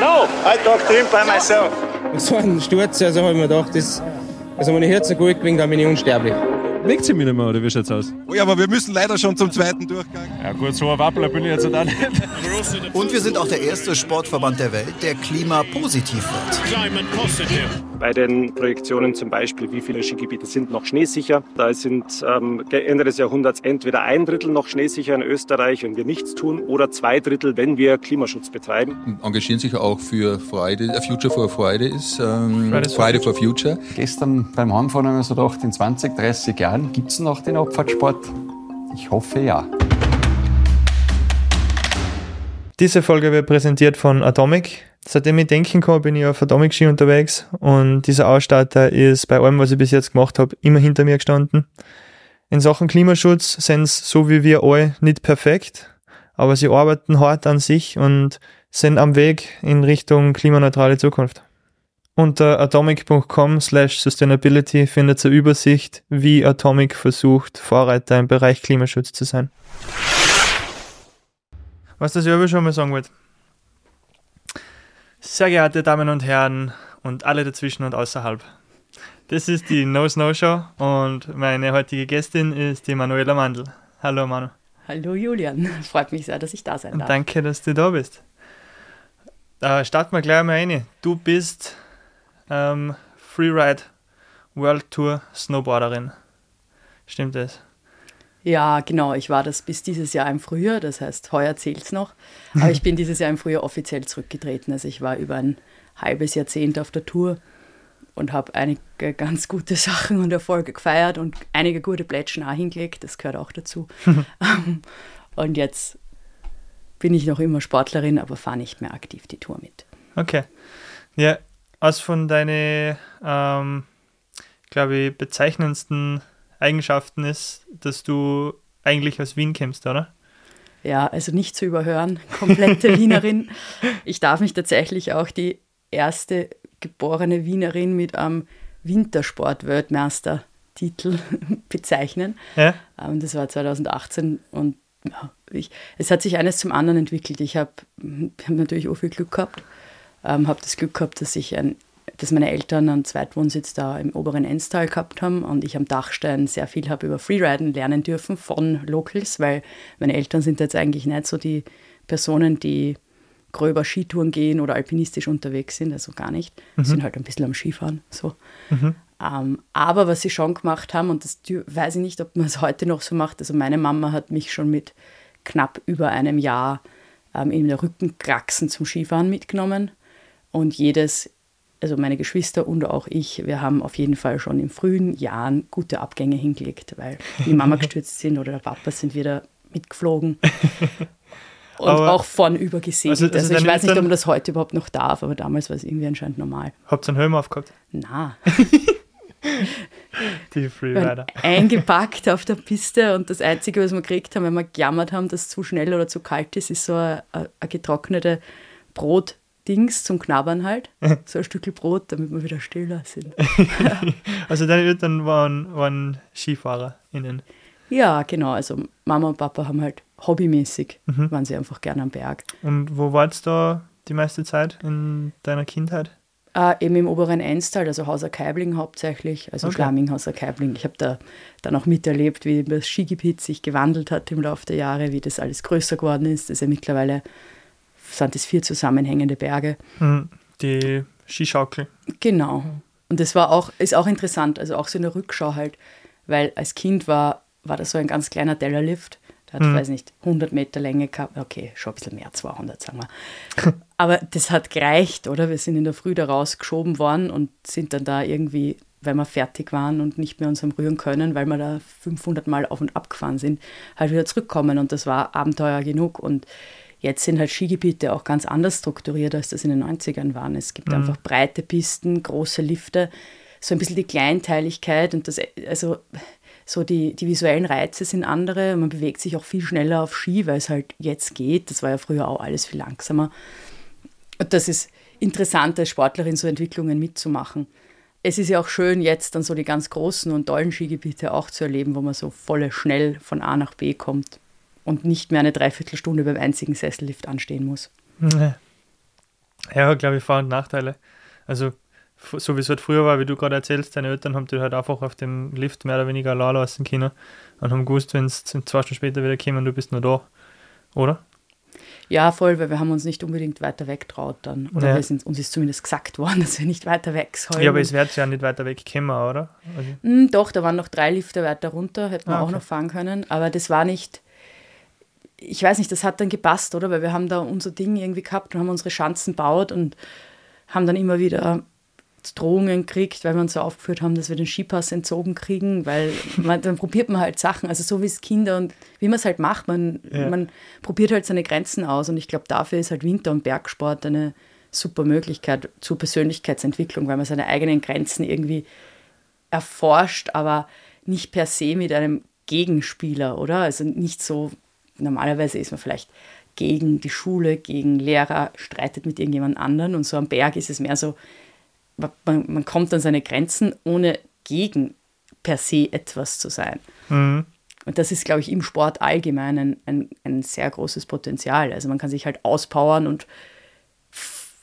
No, I talk to him by myself. So ein Sturz, also habe ich mir gedacht, das, also meine Herzen gut gewinnt, dann bin ich unsterblich. Legt sie mich nicht mehr, oder wie schaut's aus? Oh ja, aber wir müssen leider schon zum zweiten Durchgang. Ja gut, so ein Wappler bin ich jetzt auch nicht. Und wir sind auch der erste Sportverband der Welt, der klimapositiv wird. Bei den Projektionen zum Beispiel, wie viele Skigebiete sind noch schneesicher. Da sind ähm, Ende des Jahrhunderts entweder ein Drittel noch schneesicher in Österreich, wenn wir nichts tun, oder zwei Drittel, wenn wir Klimaschutz betreiben. Engagieren sich auch für Friday, Future for Fridays, ähm, Friday for Future. Gestern beim Heimfahren haben wir so gedacht, in 20, 30 Jahren gibt es noch den Abfahrtsport? Ich hoffe ja. Diese Folge wird präsentiert von Atomic. Seitdem ich denken kann, bin ich auf Atomic Ski unterwegs und dieser Ausstatter ist bei allem, was ich bis jetzt gemacht habe, immer hinter mir gestanden. In Sachen Klimaschutz sind sie, so wie wir alle, nicht perfekt, aber sie arbeiten hart an sich und sind am Weg in Richtung klimaneutrale Zukunft. Unter atomic.com slash sustainability findet ihr eine Übersicht, wie Atomic versucht, Vorreiter im Bereich Klimaschutz zu sein. Was das aber schon mal sagen wollte. Sehr geehrte Damen und Herren und alle dazwischen und außerhalb. Das ist die No Snow Show und meine heutige Gästin ist die Manuela Mandl. Hallo Manu. Hallo Julian, freut mich sehr, dass ich da sein darf. Danke, dass du da bist. Da starten wir gleich mal rein. Du bist ähm, Freeride World Tour Snowboarderin. Stimmt das? Ja, genau. Ich war das bis dieses Jahr im Frühjahr, das heißt, heuer zählt es noch. Aber ich bin dieses Jahr im Frühjahr offiziell zurückgetreten. Also ich war über ein halbes Jahrzehnt auf der Tour und habe einige ganz gute Sachen und Erfolge gefeiert und einige gute Plätschen auch hingelegt. Das gehört auch dazu. und jetzt bin ich noch immer Sportlerin, aber fahre nicht mehr aktiv die Tour mit. Okay. Ja, was von deinen, ähm, glaube ich, bezeichnendsten Eigenschaften ist, dass du eigentlich aus Wien kommst, oder? Ja, also nicht zu überhören, komplette Wienerin. Ich darf mich tatsächlich auch die erste geborene Wienerin mit einem Wintersport-Weltmeister-Titel bezeichnen. Ja? Ähm, das war 2018 und ich, es hat sich eines zum anderen entwickelt. Ich habe hab natürlich auch viel Glück gehabt. Ähm, habe das Glück gehabt, dass ich ein dass meine Eltern einen Zweitwohnsitz da im oberen Enstal gehabt haben und ich am Dachstein sehr viel habe über Freeriden lernen dürfen von Locals, weil meine Eltern sind jetzt eigentlich nicht so die Personen, die gröber Skitouren gehen oder alpinistisch unterwegs sind, also gar nicht. Mhm. sind halt ein bisschen am Skifahren. So. Mhm. Ähm, aber was sie schon gemacht haben, und das weiß ich nicht, ob man es heute noch so macht, also meine Mama hat mich schon mit knapp über einem Jahr ähm, in der Rückenkraxen zum Skifahren mitgenommen. Und jedes also meine Geschwister und auch ich, wir haben auf jeden Fall schon in frühen Jahren gute Abgänge hingelegt, weil die Mama gestürzt sind oder der Papa sind wieder mitgeflogen. Und aber auch von übergesehen. Also, also, also ich weiß nicht, ob man das heute überhaupt noch darf, aber damals war es irgendwie anscheinend normal. Habt ihr einen Helm aufgehabt? Na. Die Freerider. Eingepackt auf der Piste und das Einzige, was wir gekriegt haben, wenn wir gejammert haben, dass es zu schnell oder zu kalt ist, ist so eine, eine getrocknete Brot. Dings zum Knabbern halt, so ein Stück Brot, damit wir wieder stiller sind. also deine Eltern waren, waren SkifahrerInnen? Ja, genau. Also Mama und Papa haben halt hobbymäßig, mhm. waren sie einfach gerne am Berg. Und wo warst du da die meiste Zeit in deiner Kindheit? Äh, eben im oberen Einstal, also Hauser Keibling hauptsächlich, also okay. Schlamming, Hauser Keibling. Ich habe da dann auch miterlebt, wie das Skigebiet sich gewandelt hat im Laufe der Jahre, wie das alles größer geworden ist. Das ist ja mittlerweile sind es vier zusammenhängende Berge. Hm, die Skischaukel. Genau. Und das war auch, ist auch interessant, also auch so eine Rückschau halt, weil als Kind war, war das so ein ganz kleiner Tellerlift. Der hat, hm. weiß nicht, 100 Meter Länge gehabt. Okay, schon ein bisschen mehr, 200, sagen wir. Aber das hat gereicht, oder? Wir sind in der Früh da rausgeschoben worden und sind dann da irgendwie, weil wir fertig waren und nicht mehr uns am Rühren können, weil wir da 500 Mal auf und ab gefahren sind, halt wieder zurückkommen. Und das war Abenteuer genug. Und Jetzt sind halt Skigebiete auch ganz anders strukturiert, als das in den 90ern waren. Es gibt mhm. einfach breite Pisten, große Lifte, so ein bisschen die Kleinteiligkeit und das, also so die, die visuellen Reize sind andere. Man bewegt sich auch viel schneller auf Ski, weil es halt jetzt geht. Das war ja früher auch alles viel langsamer. Und das ist interessant, als Sportlerin so Entwicklungen mitzumachen. Es ist ja auch schön, jetzt dann so die ganz großen und tollen Skigebiete auch zu erleben, wo man so volle schnell von A nach B kommt und nicht mehr eine Dreiviertelstunde beim einzigen Sessellift anstehen muss. Ja, glaube ich, Vor- und Nachteile. Also, so wie es halt früher war, wie du gerade erzählst, deine Eltern haben dich halt einfach auf dem Lift mehr oder weniger allein lassen können und haben gewusst, wenn es zwei Stunden später wieder kommen, du bist nur da. Oder? Ja, voll, weil wir haben uns nicht unbedingt weiter wegtraut dann. Oder ja. wir sind, uns ist zumindest gesagt worden, dass wir nicht weiter weg sollen. Ja, aber es wird ja nicht weiter wegkommen, oder? Also mm, doch, da waren noch drei Lifte weiter runter, hätten wir ah, okay. auch noch fahren können. Aber das war nicht, ich weiß nicht, das hat dann gepasst, oder? Weil wir haben da unser Ding irgendwie gehabt und haben unsere Schanzen baut und haben dann immer wieder Drohungen kriegt, weil wir uns so aufgeführt haben, dass wir den Skipass entzogen kriegen, weil man, dann probiert man halt Sachen, also so wie es Kinder und wie man es halt macht, man, ja. man probiert halt seine Grenzen aus und ich glaube, dafür ist halt Winter- und Bergsport eine super Möglichkeit zur Persönlichkeitsentwicklung, weil man seine eigenen Grenzen irgendwie erforscht, aber nicht per se mit einem Gegenspieler, oder? Also nicht so, normalerweise ist man vielleicht gegen die Schule, gegen Lehrer, streitet mit irgendjemand anderen und so am Berg ist es mehr so, man, man kommt an seine Grenzen, ohne gegen per se etwas zu sein. Mhm. Und das ist, glaube ich, im Sport allgemein ein, ein, ein, sehr großes Potenzial. Also man kann sich halt auspowern und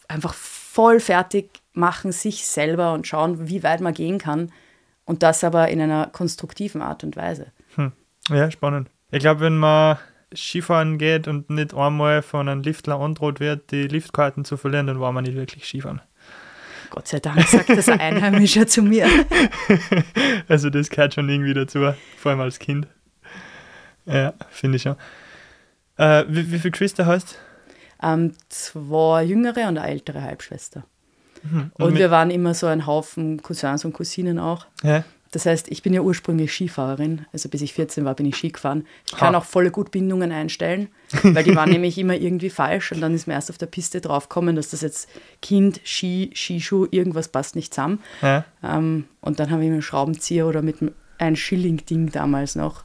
einfach voll fertig machen, sich selber und schauen, wie weit man gehen kann. Und das aber in einer konstruktiven Art und Weise. Hm. Ja, spannend. Ich glaube, wenn man Skifahren geht und nicht einmal von einem Liftler androht wird, die Liftkarten zu verlieren, dann war man nicht wirklich Skifahren. Gott sei Dank sagt das ein Einheimischer zu mir. Also das gehört schon irgendwie dazu, vor allem als Kind. Ja, finde ich schon. Äh, wie, wie viele Geschwister hast du? Ähm, zwei jüngere und eine ältere Halbschwester. Mhm. Und, und wir waren immer so ein Haufen Cousins und Cousinen auch. Ja. Das heißt, ich bin ja ursprünglich Skifahrerin. Also bis ich 14 war, bin ich Ski gefahren. Ich kann ha. auch voll gut Bindungen einstellen, weil die waren nämlich immer irgendwie falsch. Und dann ist mir erst auf der Piste draufgekommen, dass das jetzt Kind, Ski, Skischuh, irgendwas passt nicht zusammen. Ja. Ähm, und dann habe ich mit einem Schraubenzieher oder mit einem Schilling-Ding damals noch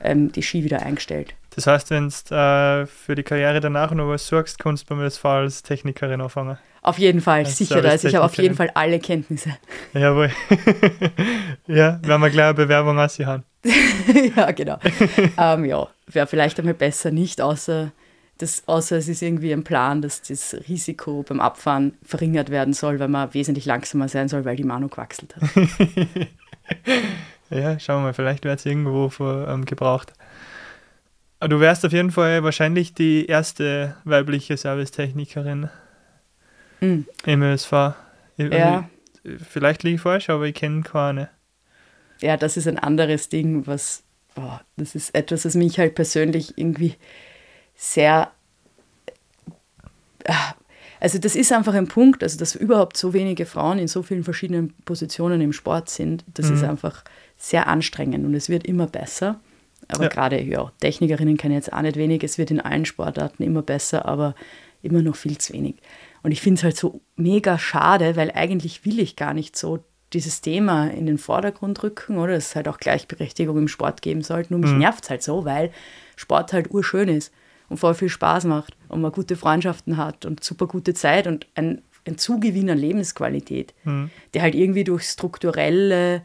ähm, die Ski wieder eingestellt. Das heißt, wenn du äh, für die Karriere danach noch was suchst, kannst du beim SV als Technikerin anfangen. Auf jeden Fall, als sicher. Also ich habe auf jeden Fall alle Kenntnisse. Jawohl. ja, werden wir gleich eine Bewerbung haben. ja, genau. ähm, ja, wäre vielleicht einmal besser nicht, außer, das, außer es ist irgendwie ein Plan, dass das Risiko beim Abfahren verringert werden soll, weil man wesentlich langsamer sein soll, weil die Manu gewachselt hat. ja, schauen wir mal, vielleicht wird es irgendwo für, ähm, gebraucht. Du wärst auf jeden Fall wahrscheinlich die erste weibliche Servicetechnikerin mhm. im ÖSV. Also, ja. Vielleicht liege ich falsch, aber ich kenne keine. Ja, das ist ein anderes Ding, was, oh, das ist etwas, was mich halt persönlich irgendwie sehr, ah, also das ist einfach ein Punkt, also dass überhaupt so wenige Frauen in so vielen verschiedenen Positionen im Sport sind, das mhm. ist einfach sehr anstrengend und es wird immer besser. Aber ja. gerade, ja, Technikerinnen kennen jetzt auch nicht wenig, es wird in allen Sportarten immer besser, aber immer noch viel zu wenig. Und ich finde es halt so mega schade, weil eigentlich will ich gar nicht so dieses Thema in den Vordergrund rücken, oder? Dass es halt auch Gleichberechtigung im Sport geben sollte. Nur mich mhm. nervt es halt so, weil Sport halt urschön ist und voll viel Spaß macht und man gute Freundschaften hat und super gute Zeit und ein, ein Zugewinn an Lebensqualität, mhm. der halt irgendwie durch strukturelle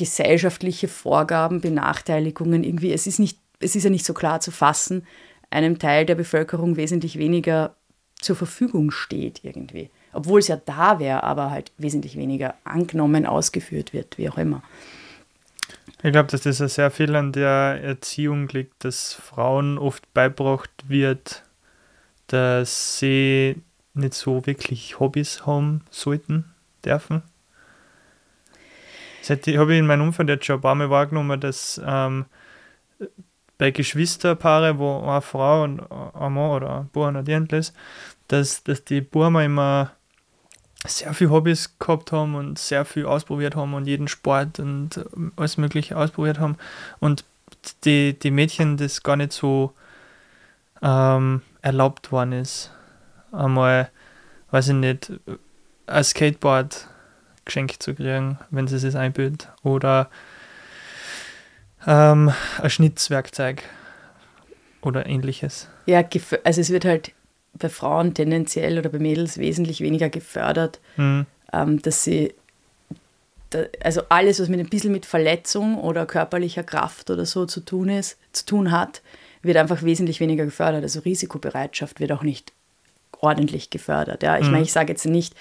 gesellschaftliche Vorgaben, Benachteiligungen irgendwie, es ist nicht, es ist ja nicht so klar zu fassen, einem Teil der Bevölkerung wesentlich weniger zur Verfügung steht irgendwie. Obwohl es ja da wäre, aber halt wesentlich weniger angenommen, ausgeführt wird, wie auch immer. Ich glaube, dass das ja sehr viel an der Erziehung liegt, dass Frauen oft beibracht wird, dass sie nicht so wirklich Hobbys haben sollten, dürfen. Das habe ich in meinem Umfeld jetzt schon ein paar Mal wahrgenommen, dass ähm, bei Geschwisterpaare, wo eine Frau und ein Mann oder ein Bub und ein ist, dass, dass die Burma immer sehr viele Hobbys gehabt haben und sehr viel ausprobiert haben und jeden Sport und alles Mögliche ausprobiert haben. Und die, die Mädchen das gar nicht so ähm, erlaubt worden ist. Einmal, weiß ich nicht, ein Skateboard geschenkt zu kriegen, wenn sie es einbildet. Oder ähm, ein Schnitzwerkzeug oder ähnliches. Ja, also es wird halt bei Frauen tendenziell oder bei Mädels wesentlich weniger gefördert, mhm. ähm, dass sie, da, also alles, was mit ein bisschen mit Verletzung oder körperlicher Kraft oder so zu tun ist, zu tun hat, wird einfach wesentlich weniger gefördert. Also Risikobereitschaft wird auch nicht ordentlich gefördert. Ja. Ich mhm. meine, ich sage jetzt nicht,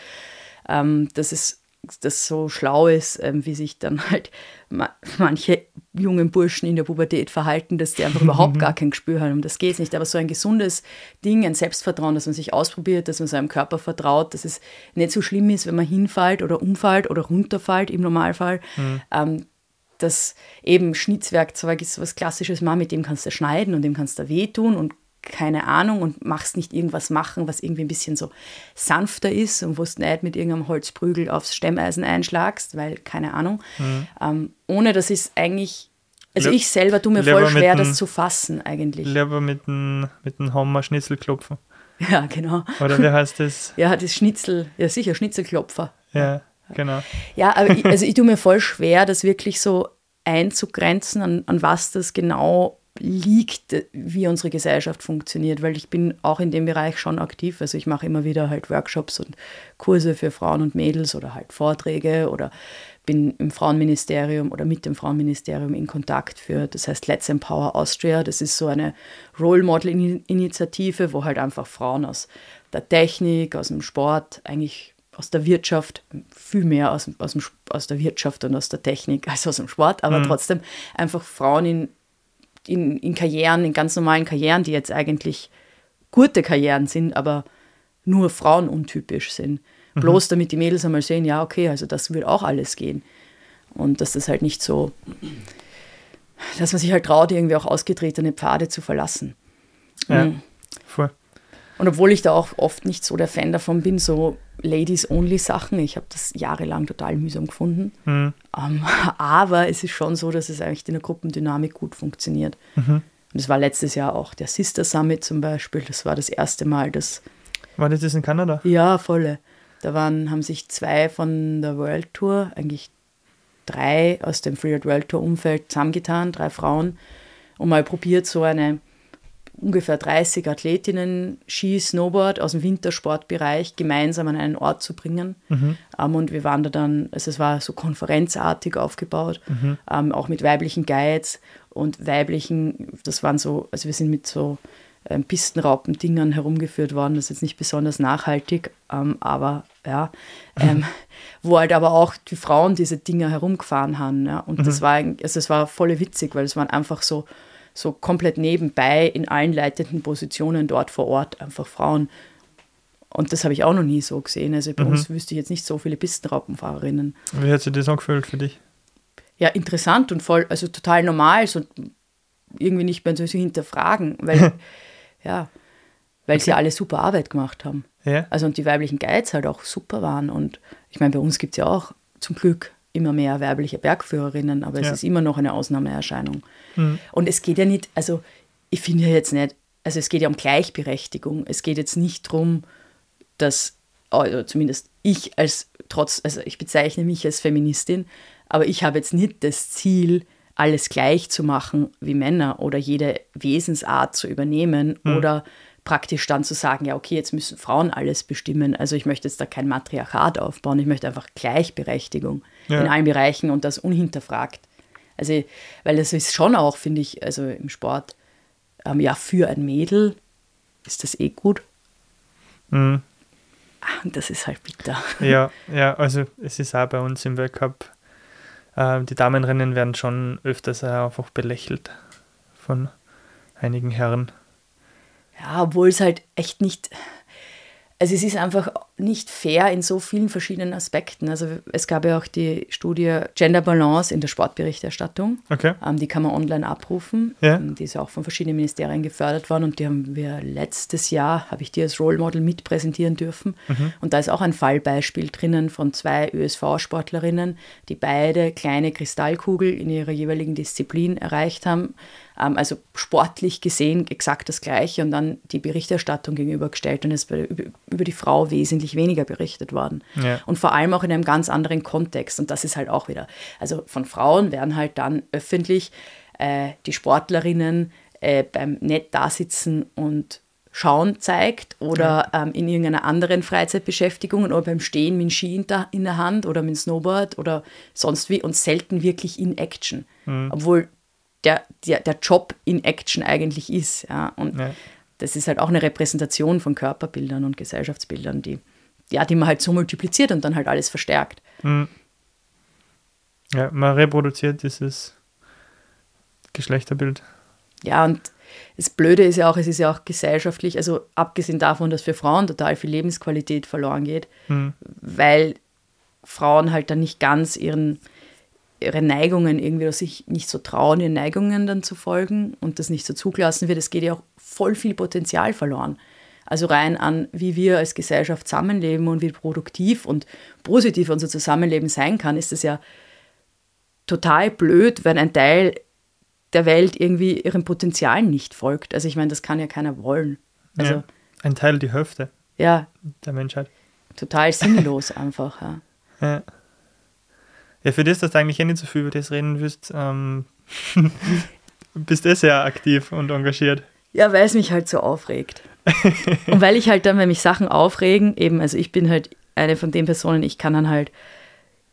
ähm, dass es das so schlau ist, ähm, wie sich dann halt ma manche jungen Burschen in der Pubertät verhalten, dass die einfach überhaupt gar kein Gespür haben. Um das geht nicht. Aber so ein gesundes Ding, ein Selbstvertrauen, dass man sich ausprobiert, dass man seinem Körper vertraut, dass es nicht so schlimm ist, wenn man hinfällt oder umfällt oder runterfällt im Normalfall. Mhm. Ähm, dass eben Schnitzwerkzeug ist so was Klassisches, mal mit dem kannst du schneiden und dem kannst du wehtun und keine Ahnung und machst nicht irgendwas machen, was irgendwie ein bisschen so sanfter ist und wo du nicht mit irgendeinem Holzprügel aufs Stemmeisen einschlagst, weil keine Ahnung. Mhm. Ähm, ohne ich es eigentlich, also Le ich selber tue mir voll schwer, das zu fassen eigentlich. Lieber mit einem mit Hammer Schnitzel klopfen. Ja, genau. Oder wie heißt das? ja, das Schnitzel, ja sicher, Schnitzelklopfer. Ja, genau. Ja, aber ich, also ich tue mir voll schwer, das wirklich so einzugrenzen, an, an was das genau liegt, wie unsere Gesellschaft funktioniert, weil ich bin auch in dem Bereich schon aktiv. Also ich mache immer wieder halt Workshops und Kurse für Frauen und Mädels oder halt Vorträge oder bin im Frauenministerium oder mit dem Frauenministerium in Kontakt für, das heißt Let's Empower Austria. Das ist so eine Role Model Initiative, wo halt einfach Frauen aus der Technik, aus dem Sport, eigentlich aus der Wirtschaft, viel mehr aus, aus, dem, aus der Wirtschaft und aus der Technik als aus dem Sport, aber mhm. trotzdem einfach Frauen in in, in Karrieren, in ganz normalen Karrieren, die jetzt eigentlich gute Karrieren sind, aber nur frauenuntypisch sind. Mhm. Bloß damit die Mädels einmal sehen, ja, okay, also das wird auch alles gehen. Und dass das halt nicht so, dass man sich halt traut, irgendwie auch ausgetretene Pfade zu verlassen. Ja, mhm. voll. Und obwohl ich da auch oft nicht so der Fan davon bin, so Ladies-Only-Sachen, ich habe das jahrelang total mühsam gefunden. Mhm. Um, ähm, aber es ist schon so, dass es eigentlich in der Gruppendynamik gut funktioniert. Mhm. Und das war letztes Jahr auch der Sister Summit zum Beispiel. Das war das erste Mal, dass. War das in Kanada? Ja, volle. Da waren, haben sich zwei von der World Tour, eigentlich drei aus dem Free World Tour Umfeld zusammengetan, drei Frauen, und mal probiert, so eine ungefähr 30 Athletinnen Ski, Snowboard aus dem Wintersportbereich gemeinsam an einen Ort zu bringen. Mhm. Um, und wir waren da dann, also es war so konferenzartig aufgebaut, mhm. um, auch mit weiblichen Guides und weiblichen, das waren so, also wir sind mit so ähm, Pistenraupen-Dingern herumgeführt worden, das ist jetzt nicht besonders nachhaltig, ähm, aber ja, mhm. ähm, wo halt aber auch die Frauen diese Dinger herumgefahren haben. Ja, und das mhm. war, also es war voll witzig, weil es waren einfach so so komplett nebenbei in allen leitenden Positionen dort vor Ort einfach Frauen. Und das habe ich auch noch nie so gesehen. Also bei mhm. uns wüsste ich jetzt nicht so viele Pistenraupenfahrerinnen. Wie hat sich das angefühlt für dich? Ja, interessant und voll, also total normal, so irgendwie nicht mehr so hinterfragen, weil, ja, weil okay. sie alle super Arbeit gemacht haben. Ja. Also und die weiblichen Guides halt auch super waren. Und ich meine, bei uns gibt es ja auch zum Glück immer mehr weibliche Bergführerinnen, aber es ja. ist immer noch eine Ausnahmeerscheinung. Mhm. Und es geht ja nicht, also ich finde ja jetzt nicht, also es geht ja um Gleichberechtigung. Es geht jetzt nicht darum, dass, also zumindest ich als trotz, also ich bezeichne mich als Feministin, aber ich habe jetzt nicht das Ziel, alles gleich zu machen wie Männer oder jede Wesensart zu übernehmen mhm. oder praktisch dann zu sagen, ja, okay, jetzt müssen Frauen alles bestimmen. Also ich möchte jetzt da kein Matriarchat aufbauen, ich möchte einfach Gleichberechtigung ja. in allen Bereichen und das unhinterfragt. Also, weil das ist schon auch, finde ich, also im Sport, ähm, ja, für ein Mädel ist das eh gut. Mhm. Ach, das ist halt bitter. Ja, ja, also es ist auch bei uns im Weltcup, äh, die Damenrennen werden schon öfters einfach belächelt von einigen Herren. Ja, obwohl es halt echt nicht. Also es ist einfach nicht fair in so vielen verschiedenen Aspekten. Also es gab ja auch die Studie Gender Balance in der Sportberichterstattung. Okay. Ähm, die kann man online abrufen. Ja. Ähm, die ist auch von verschiedenen Ministerien gefördert worden und die haben wir letztes Jahr, habe ich die als Role Model mit präsentieren dürfen. Mhm. Und da ist auch ein Fallbeispiel drinnen von zwei ÖSV-Sportlerinnen, die beide kleine Kristallkugel in ihrer jeweiligen Disziplin erreicht haben also sportlich gesehen exakt das Gleiche und dann die Berichterstattung gegenübergestellt und es ist über die Frau wesentlich weniger berichtet worden. Ja. Und vor allem auch in einem ganz anderen Kontext. Und das ist halt auch wieder, also von Frauen werden halt dann öffentlich äh, die Sportlerinnen äh, beim Nett da sitzen und Schauen zeigt oder ja. ähm, in irgendeiner anderen Freizeitbeschäftigung oder beim Stehen mit dem Ski in der, in der Hand oder mit dem Snowboard oder sonst wie und selten wirklich in Action. Mhm. Obwohl der, der, der Job in Action eigentlich ist. Ja. Und ja. das ist halt auch eine Repräsentation von Körperbildern und Gesellschaftsbildern, die, ja, die man halt so multipliziert und dann halt alles verstärkt. Mhm. Ja, man reproduziert dieses Geschlechterbild. Ja, und das Blöde ist ja auch, es ist ja auch gesellschaftlich, also abgesehen davon, dass für Frauen total viel Lebensqualität verloren geht, mhm. weil Frauen halt dann nicht ganz ihren, ihre Neigungen irgendwie oder sich nicht so trauen, ihren Neigungen dann zu folgen und das nicht so zugelassen wird. Es geht ja auch voll viel Potenzial verloren. Also rein an, wie wir als Gesellschaft zusammenleben und wie produktiv und positiv unser Zusammenleben sein kann, ist es ja total blöd, wenn ein Teil der Welt irgendwie ihrem Potenzial nicht folgt. Also ich meine, das kann ja keiner wollen. Also, ja, ein Teil die Hälfte ja, der Menschheit. Total sinnlos einfach, ja. ja. Ja, für das, dass du eigentlich eh nicht so viel über das reden willst, ähm, bist du sehr aktiv und engagiert. Ja, weil es mich halt so aufregt. und weil ich halt dann, wenn mich Sachen aufregen, eben, also ich bin halt eine von den Personen, ich kann dann halt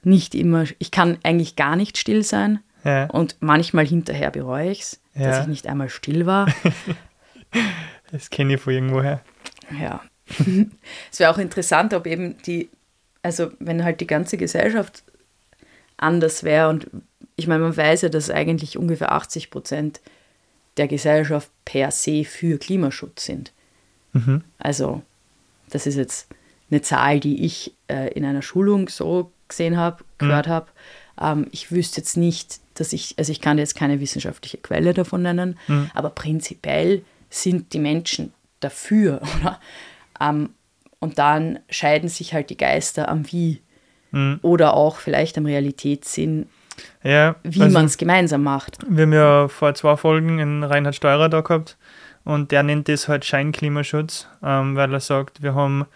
nicht immer, ich kann eigentlich gar nicht still sein. Ja. Und manchmal hinterher bereue ich es, ja. dass ich nicht einmal still war. das kenne ich von irgendwoher. Ja. es wäre auch interessant, ob eben die, also wenn halt die ganze Gesellschaft anders wäre und ich meine, man weiß ja, dass eigentlich ungefähr 80 Prozent der Gesellschaft per se für Klimaschutz sind. Mhm. Also, das ist jetzt eine Zahl, die ich äh, in einer Schulung so gesehen habe, gehört mhm. habe. Ähm, ich wüsste jetzt nicht, dass ich, also ich kann jetzt keine wissenschaftliche Quelle davon nennen, mhm. aber prinzipiell sind die Menschen dafür? Ähm, und dann scheiden sich halt die Geister am Wie mhm. oder auch vielleicht am Realitätssinn, ja, wie also man es gemeinsam macht. Wir haben ja vor zwei Folgen einen Reinhard Steurer da gehabt und der nennt das halt Scheinklimaschutz, ähm, weil er sagt, wir haben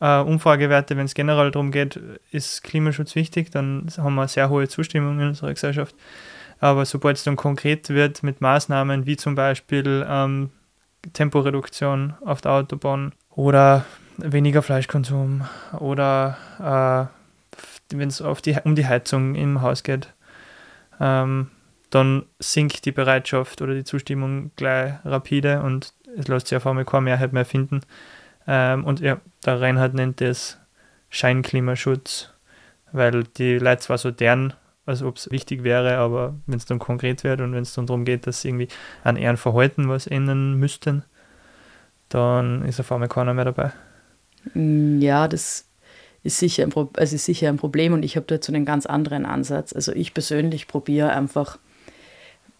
äh, Umfragewerte, wenn es generell darum geht, ist Klimaschutz wichtig, dann haben wir sehr hohe Zustimmung in unserer Gesellschaft. Aber sobald es dann konkret wird mit Maßnahmen wie zum Beispiel ähm, Temporeduktion auf der Autobahn oder weniger Fleischkonsum oder äh, wenn es um die Heizung im Haus geht, ähm, dann sinkt die Bereitschaft oder die Zustimmung gleich rapide und es lässt sich auf einmal keine Mehrheit mehr finden. Ähm, und ja, der Reinhard nennt das Scheinklimaschutz, weil die Leute zwar so deren, als ob es wichtig wäre, aber wenn es dann konkret wird und wenn es dann darum geht, dass sie irgendwie an ihren Verhalten was ändern müssten, dann ist auf einmal keiner mehr dabei. Mm, ja, das ist sicher ein, Pro also ist sicher ein Problem und ich habe dazu einen ganz anderen Ansatz. Also ich persönlich probiere einfach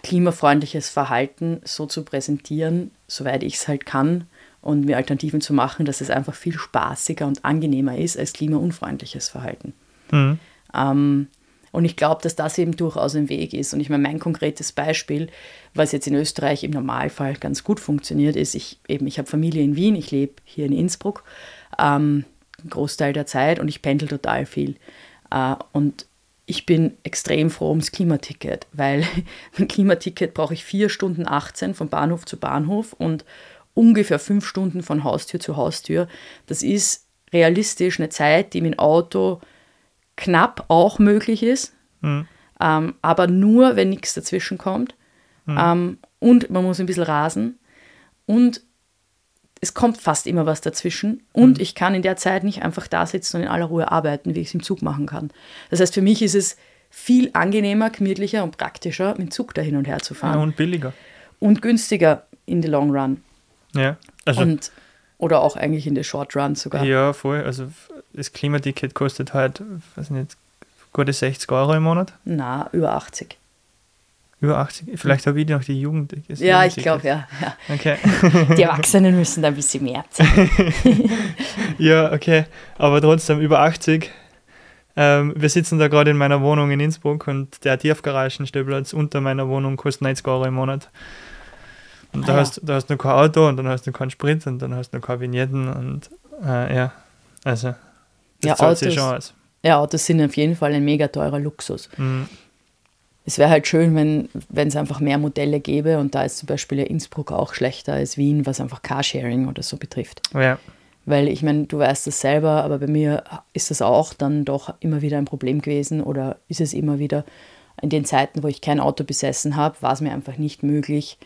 klimafreundliches Verhalten so zu präsentieren, soweit ich es halt kann, und mir Alternativen zu machen, dass es einfach viel spaßiger und angenehmer ist als klimaunfreundliches Verhalten. Mhm. Ähm, und ich glaube, dass das eben durchaus ein Weg ist. Und ich meine, mein konkretes Beispiel, was jetzt in Österreich im Normalfall ganz gut funktioniert, ist, ich eben, ich habe Familie in Wien, ich lebe hier in Innsbruck, ähm, einen Großteil der Zeit und ich pendel total viel. Äh, und ich bin extrem froh ums Klimaticket, weil mein Klimaticket brauche ich vier Stunden 18 von Bahnhof zu Bahnhof und ungefähr fünf Stunden von Haustür zu Haustür. Das ist realistisch eine Zeit, die mit dem Auto knapp auch möglich ist, mhm. ähm, aber nur, wenn nichts dazwischen kommt. Mhm. Ähm, und man muss ein bisschen rasen. Und es kommt fast immer was dazwischen. Und mhm. ich kann in der Zeit nicht einfach da sitzen und in aller Ruhe arbeiten, wie ich es im Zug machen kann. Das heißt, für mich ist es viel angenehmer, gemütlicher und praktischer, mit dem Zug da hin und her zu fahren. Ja, und billiger. Und günstiger in the long run. Ja, also. Und, oder auch eigentlich in der Short Run sogar. Ja, voll. Also das Klimaticket kostet halt, weiß nicht, gute 60 Euro im Monat? Na, über 80. Über 80? Vielleicht habe ich noch die Jugend. Ja, ich glaube, ja, ja. Okay. Die Erwachsenen müssen da ein bisschen mehr zahlen. ja, okay. Aber trotzdem über 80. Ähm, wir sitzen da gerade in meiner Wohnung in Innsbruck und der Tiefgaragenstellplatz unter meiner Wohnung kostet 90 Euro im Monat. Und da, ah, hast, ja. da hast du kein Auto und dann hast du keinen Sprit und dann hast du keine Vignetten und äh, ja, also das ja, zahlt sich schon aus. Ja, Autos sind auf jeden Fall ein mega teurer Luxus. Mhm. Es wäre halt schön, wenn es einfach mehr Modelle gäbe und da ist zum Beispiel ja Innsbruck auch schlechter als Wien, was einfach Carsharing oder so betrifft. Ja. Weil ich meine, du weißt das selber, aber bei mir ist das auch dann doch immer wieder ein Problem gewesen oder ist es immer wieder in den Zeiten, wo ich kein Auto besessen habe, war es mir einfach nicht möglich,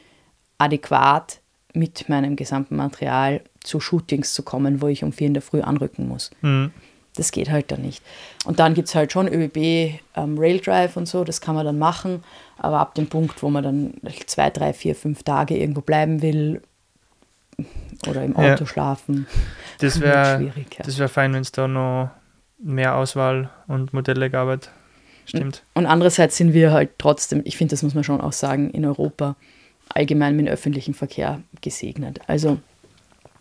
adäquat mit meinem gesamten Material zu Shootings zu kommen, wo ich um vier in der Früh anrücken muss. Mhm. Das geht halt dann nicht. Und dann gibt es halt schon ÖBB ähm, Rail Drive und so, das kann man dann machen, aber ab dem Punkt, wo man dann zwei, drei, vier, fünf Tage irgendwo bleiben will oder im Auto ja. schlafen, das wäre schwierig. Ja. wär fein, wenn es da noch mehr Auswahl und Modelle gab. Stimmt. Und andererseits sind wir halt trotzdem, ich finde, das muss man schon auch sagen, in Europa allgemein mit dem öffentlichen Verkehr gesegnet. Also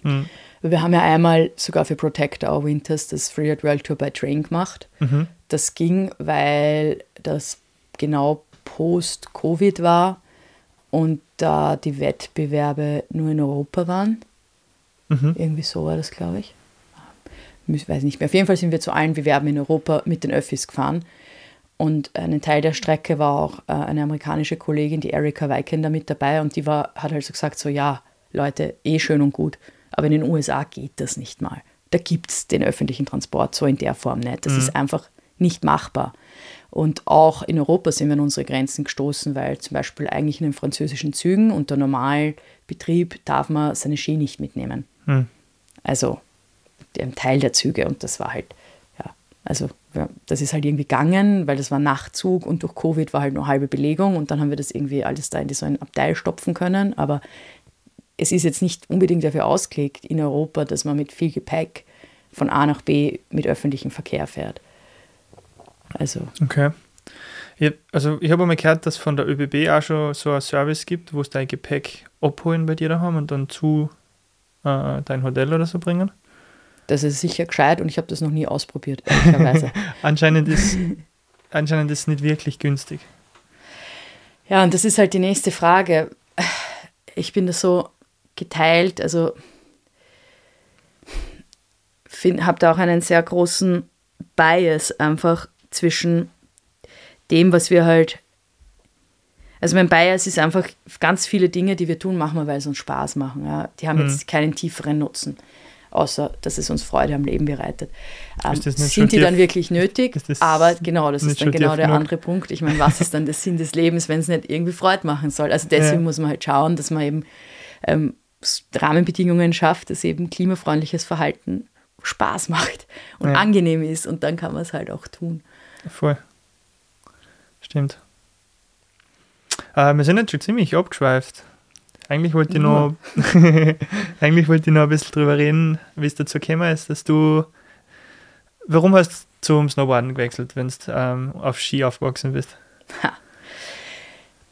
mhm. Wir haben ja einmal sogar für Protect Our Winters das Free at World Tour by Train gemacht. Mhm. Das ging, weil das genau post-Covid war und da die Wettbewerbe nur in Europa waren. Mhm. Irgendwie so war das, glaube ich. Ich weiß nicht mehr. Auf jeden Fall sind wir zu allen Bewerben in Europa mit den Öffis gefahren. Und einen Teil der Strecke war auch äh, eine amerikanische Kollegin, die Erika Weikender, mit dabei. Und die war, hat also gesagt: So, ja, Leute, eh schön und gut. Aber in den USA geht das nicht mal. Da gibt es den öffentlichen Transport so in der Form nicht. Das mhm. ist einfach nicht machbar. Und auch in Europa sind wir an unsere Grenzen gestoßen, weil zum Beispiel eigentlich in den französischen Zügen unter Normalbetrieb darf man seine Ski nicht mitnehmen. Mhm. Also ein Teil der Züge. Und das war halt, ja, also ja, das ist halt irgendwie gegangen, weil das war Nachtzug und durch Covid war halt nur halbe Belegung und dann haben wir das irgendwie alles da in so ein Abteil stopfen können. Aber es ist jetzt nicht unbedingt dafür ausgelegt in Europa, dass man mit viel Gepäck von A nach B mit öffentlichem Verkehr fährt. Also. Okay. Ich, also ich habe einmal gehört, dass von der ÖBB auch schon so ein Service gibt, wo es dein Gepäck abholen bei dir daheim und dann zu äh, dein Hotel oder so bringen. Das ist sicher gescheit und ich habe das noch nie ausprobiert, ehrlicherweise. anscheinend, ist, anscheinend ist es nicht wirklich günstig. Ja, und das ist halt die nächste Frage. Ich bin da so geteilt, also habe da auch einen sehr großen Bias einfach zwischen dem, was wir halt. Also mein Bias ist einfach ganz viele Dinge, die wir tun, machen wir, weil sie uns Spaß machen. Ja. Die haben mhm. jetzt keinen tieferen Nutzen außer dass es uns Freude am Leben bereitet. Ähm, sind die dann wirklich nötig? Aber genau, das ist dann genau der andere Punkt. Ich meine, was ist dann der Sinn des Lebens, wenn es nicht irgendwie Freude machen soll? Also deswegen ja. muss man halt schauen, dass man eben ähm, Rahmenbedingungen schafft, dass eben klimafreundliches Verhalten Spaß macht und ja. angenehm ist und dann kann man es halt auch tun. Voll. Stimmt. Äh, wir sind jetzt schon ziemlich abgeschweift. Eigentlich wollte ich noch, eigentlich wollte ich noch ein bisschen drüber reden, wie es dazu gekommen ist, dass du, warum hast du zum Snowboarden gewechselt, wenn du ähm, auf Ski aufgewachsen bist?